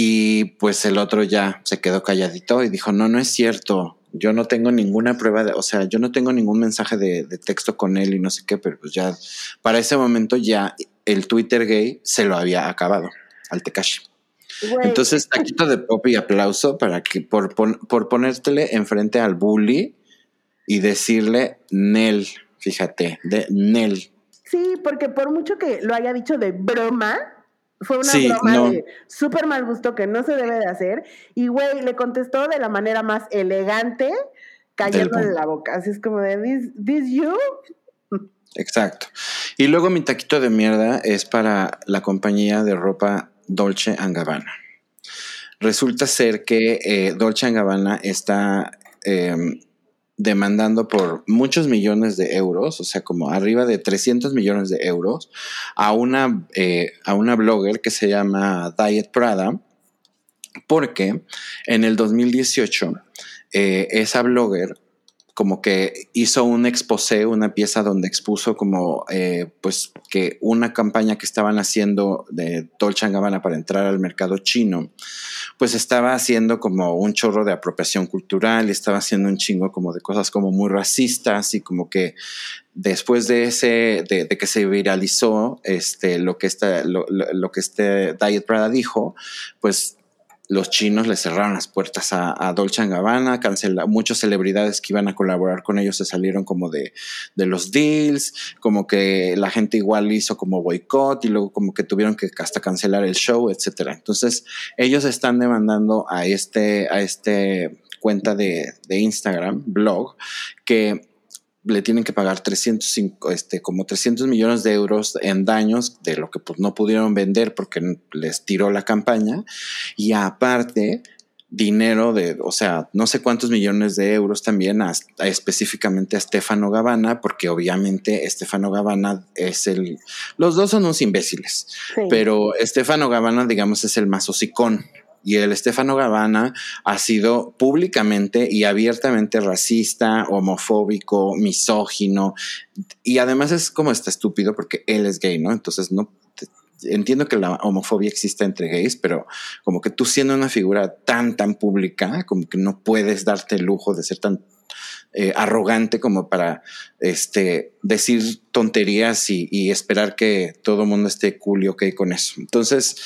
Y pues el otro ya se quedó calladito y dijo, no, no es cierto. Yo no tengo ninguna prueba de, o sea, yo no tengo ningún mensaje de, de texto con él y no sé qué, pero pues ya, para ese momento ya el Twitter gay se lo había acabado al Tekashi. Güey, Entonces, taquito de pop y aplauso para que por, pon- por ponértele enfrente al bully y decirle Nel, fíjate, de Nel. Sí, porque por mucho que lo haya dicho de broma, fue una Sí, broma no. de súper mal gusto que no se debe de hacer. Y güey, le contestó de la manera más elegante, callándole mundo. la boca. Así es como de, ¿this, this you? Exacto. Y luego mi taquito de mierda es para la compañía de ropa Dolce Gabbana. Resulta ser que eh, Dolce Gabbana está eh, demandando por muchos millones de euros, o sea, como arriba de 300 millones de euros, a una, eh, a una blogger que se llama Diet Prada, porque en el 2018 eh, esa blogger como que hizo un exposé, una pieza donde expuso como eh, pues que una campaña que estaban haciendo de Dolce Gabbana para entrar al mercado chino, pues estaba haciendo como un chorro de apropiación cultural y estaba haciendo un chingo como de cosas como muy racistas y como que después de ese, de, que se viralizó este, lo que esta, lo, lo que este Diet Prada dijo, pues los chinos le cerraron las puertas a, Dolce Gabbana, cancela, muchas celebridades que iban a colaborar con ellos se salieron como de, de los deals, como que la gente igual hizo como boicot y luego como que tuvieron que hasta cancelar el show, etcétera. Entonces, ellos están demandando a este, a este cuenta de, de Instagram, blog, que le tienen que pagar 305, este, como 300 millones de euros en daños de lo que pues, no pudieron vender porque les tiró la campaña. Y aparte, dinero de, o sea, no sé cuántos millones de euros también a, a específicamente a Stefano Gabbana, porque obviamente Stefano Gabbana es el, los dos son unos imbéciles, Sí. pero Stefano Gabbana, digamos, es el más hocicón. Y el Stefano Gabbana ha sido públicamente y abiertamente racista, homofóbico, misógino. Y además es como está estúpido porque él es gay, ¿no? Entonces no entiendo que la homofobia exista entre gays, pero como que tú siendo una figura tan, tan pública, como que no puedes darte el lujo de ser tan eh, arrogante como para este, decir tonterías y, y esperar que todo el mundo esté cool y ok con eso. Entonces,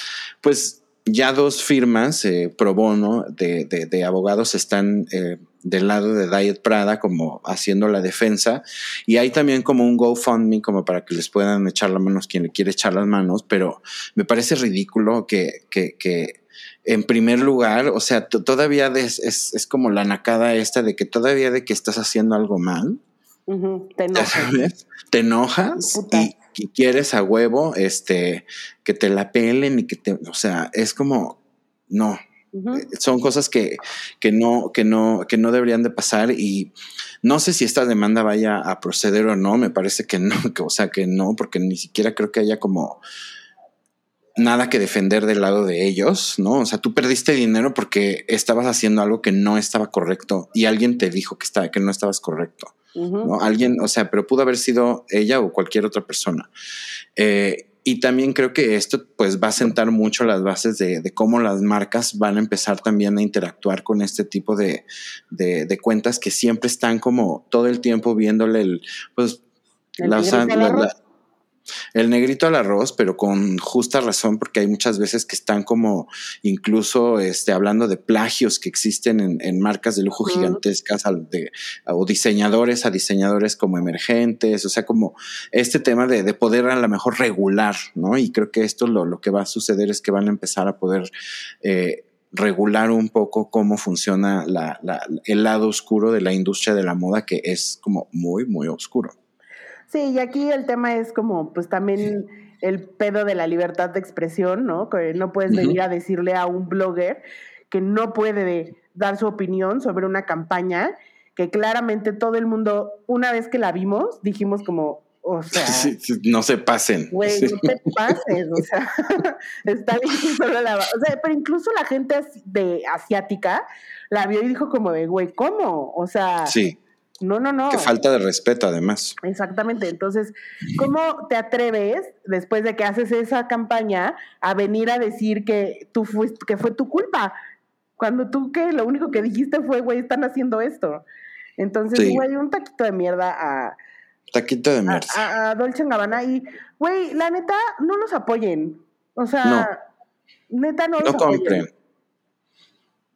pues ya dos firmas eh, pro bono de, de, de abogados están eh, del lado de Diet Prada como haciendo la defensa y hay también como un GoFundMe como para que les puedan echar las manos quien le quiere echar las manos, pero me parece ridículo que, que, que en primer lugar, o sea, todavía es, es, es, como la nacada esta de que todavía de que estás haciendo algo mal, uh -huh. te enojas. Te enojas y, y, quieres a huevo este, que te la pelen y que te, o sea, es como, no. Uh -huh. Son cosas que, que, no, que, no, que no deberían de pasar y no sé si esta demanda vaya a proceder o no, me parece que no, que, o sea que no, porque ni siquiera creo que haya como nada que defender del lado de ellos, ¿no? O sea, tú perdiste dinero porque estabas haciendo algo que no estaba correcto y alguien te dijo que, estaba, que no estabas correcto. ¿no? Alguien, o sea, pero pudo haber sido ella o cualquier otra persona. Eh, y también creo que esto pues va a sentar mucho las bases de, cómo las marcas van a empezar también a interactuar con este tipo de, de, cuentas que siempre están como todo el tiempo viéndole el, pues, la, el negrito al arroz, pero con justa razón, porque hay muchas veces que están como incluso este, hablando de plagios que existen en, marcas de lujo gigantescas de, o diseñadores a diseñadores como emergentes, o sea, como este tema de, poder a lo mejor regular, ¿no? Y creo que esto lo, lo que va a suceder es que van a empezar a poder... Eh, regular un poco cómo funciona el lado oscuro de la industria de la moda, que es como muy, muy oscuro. Sí, y aquí el tema es como, pues también el pedo de la libertad de expresión, ¿no? Que no puedes venir a decirle a un blogger que no puede dar su opinión sobre una campaña que claramente todo el mundo, una vez que la vimos, dijimos como, o sea, no se pasen. Güey, no te pases, o sea, está bien solo la, o sea, pero incluso la gente de asiática la vio y dijo como de, güey, ¿cómo? O sea, sí. No, no, no. Que falta de respeto, además. Exactamente. Entonces, ¿cómo te atreves, después de que haces esa campaña, a venir a decir que, tú fuiste, que fue tu culpa? Cuando tú que lo único que dijiste fue, güey, están haciendo esto. Entonces, güey, un taquito de mierda a... Taquito de mierda. A, a Dolce Gabbana. Y, güey, la neta, no los apoyen. O sea, neta, no, los compren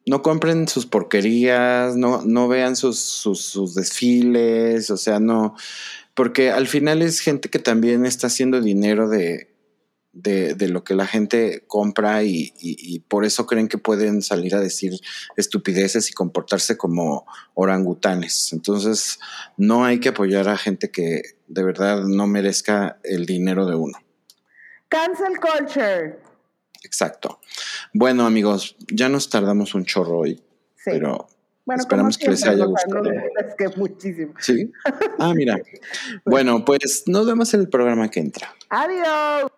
no compren sus porquerías, no, no vean sus, sus, desfiles, o sea, no, porque al final es gente que también está haciendo dinero de, de, lo que la gente compra y, y, por eso creen que pueden salir a decir estupideces y comportarse como orangutanes. Entonces, no hay que apoyar a gente que de verdad no merezca el dinero de uno. Cancel culture. Exacto. Bueno, amigos, ya nos tardamos un chorro hoy, pero esperamos que les haya gustado. es que muchísimo. Sí. Ah, mira. bueno, pues nos vemos en el programa que entra. Adiós.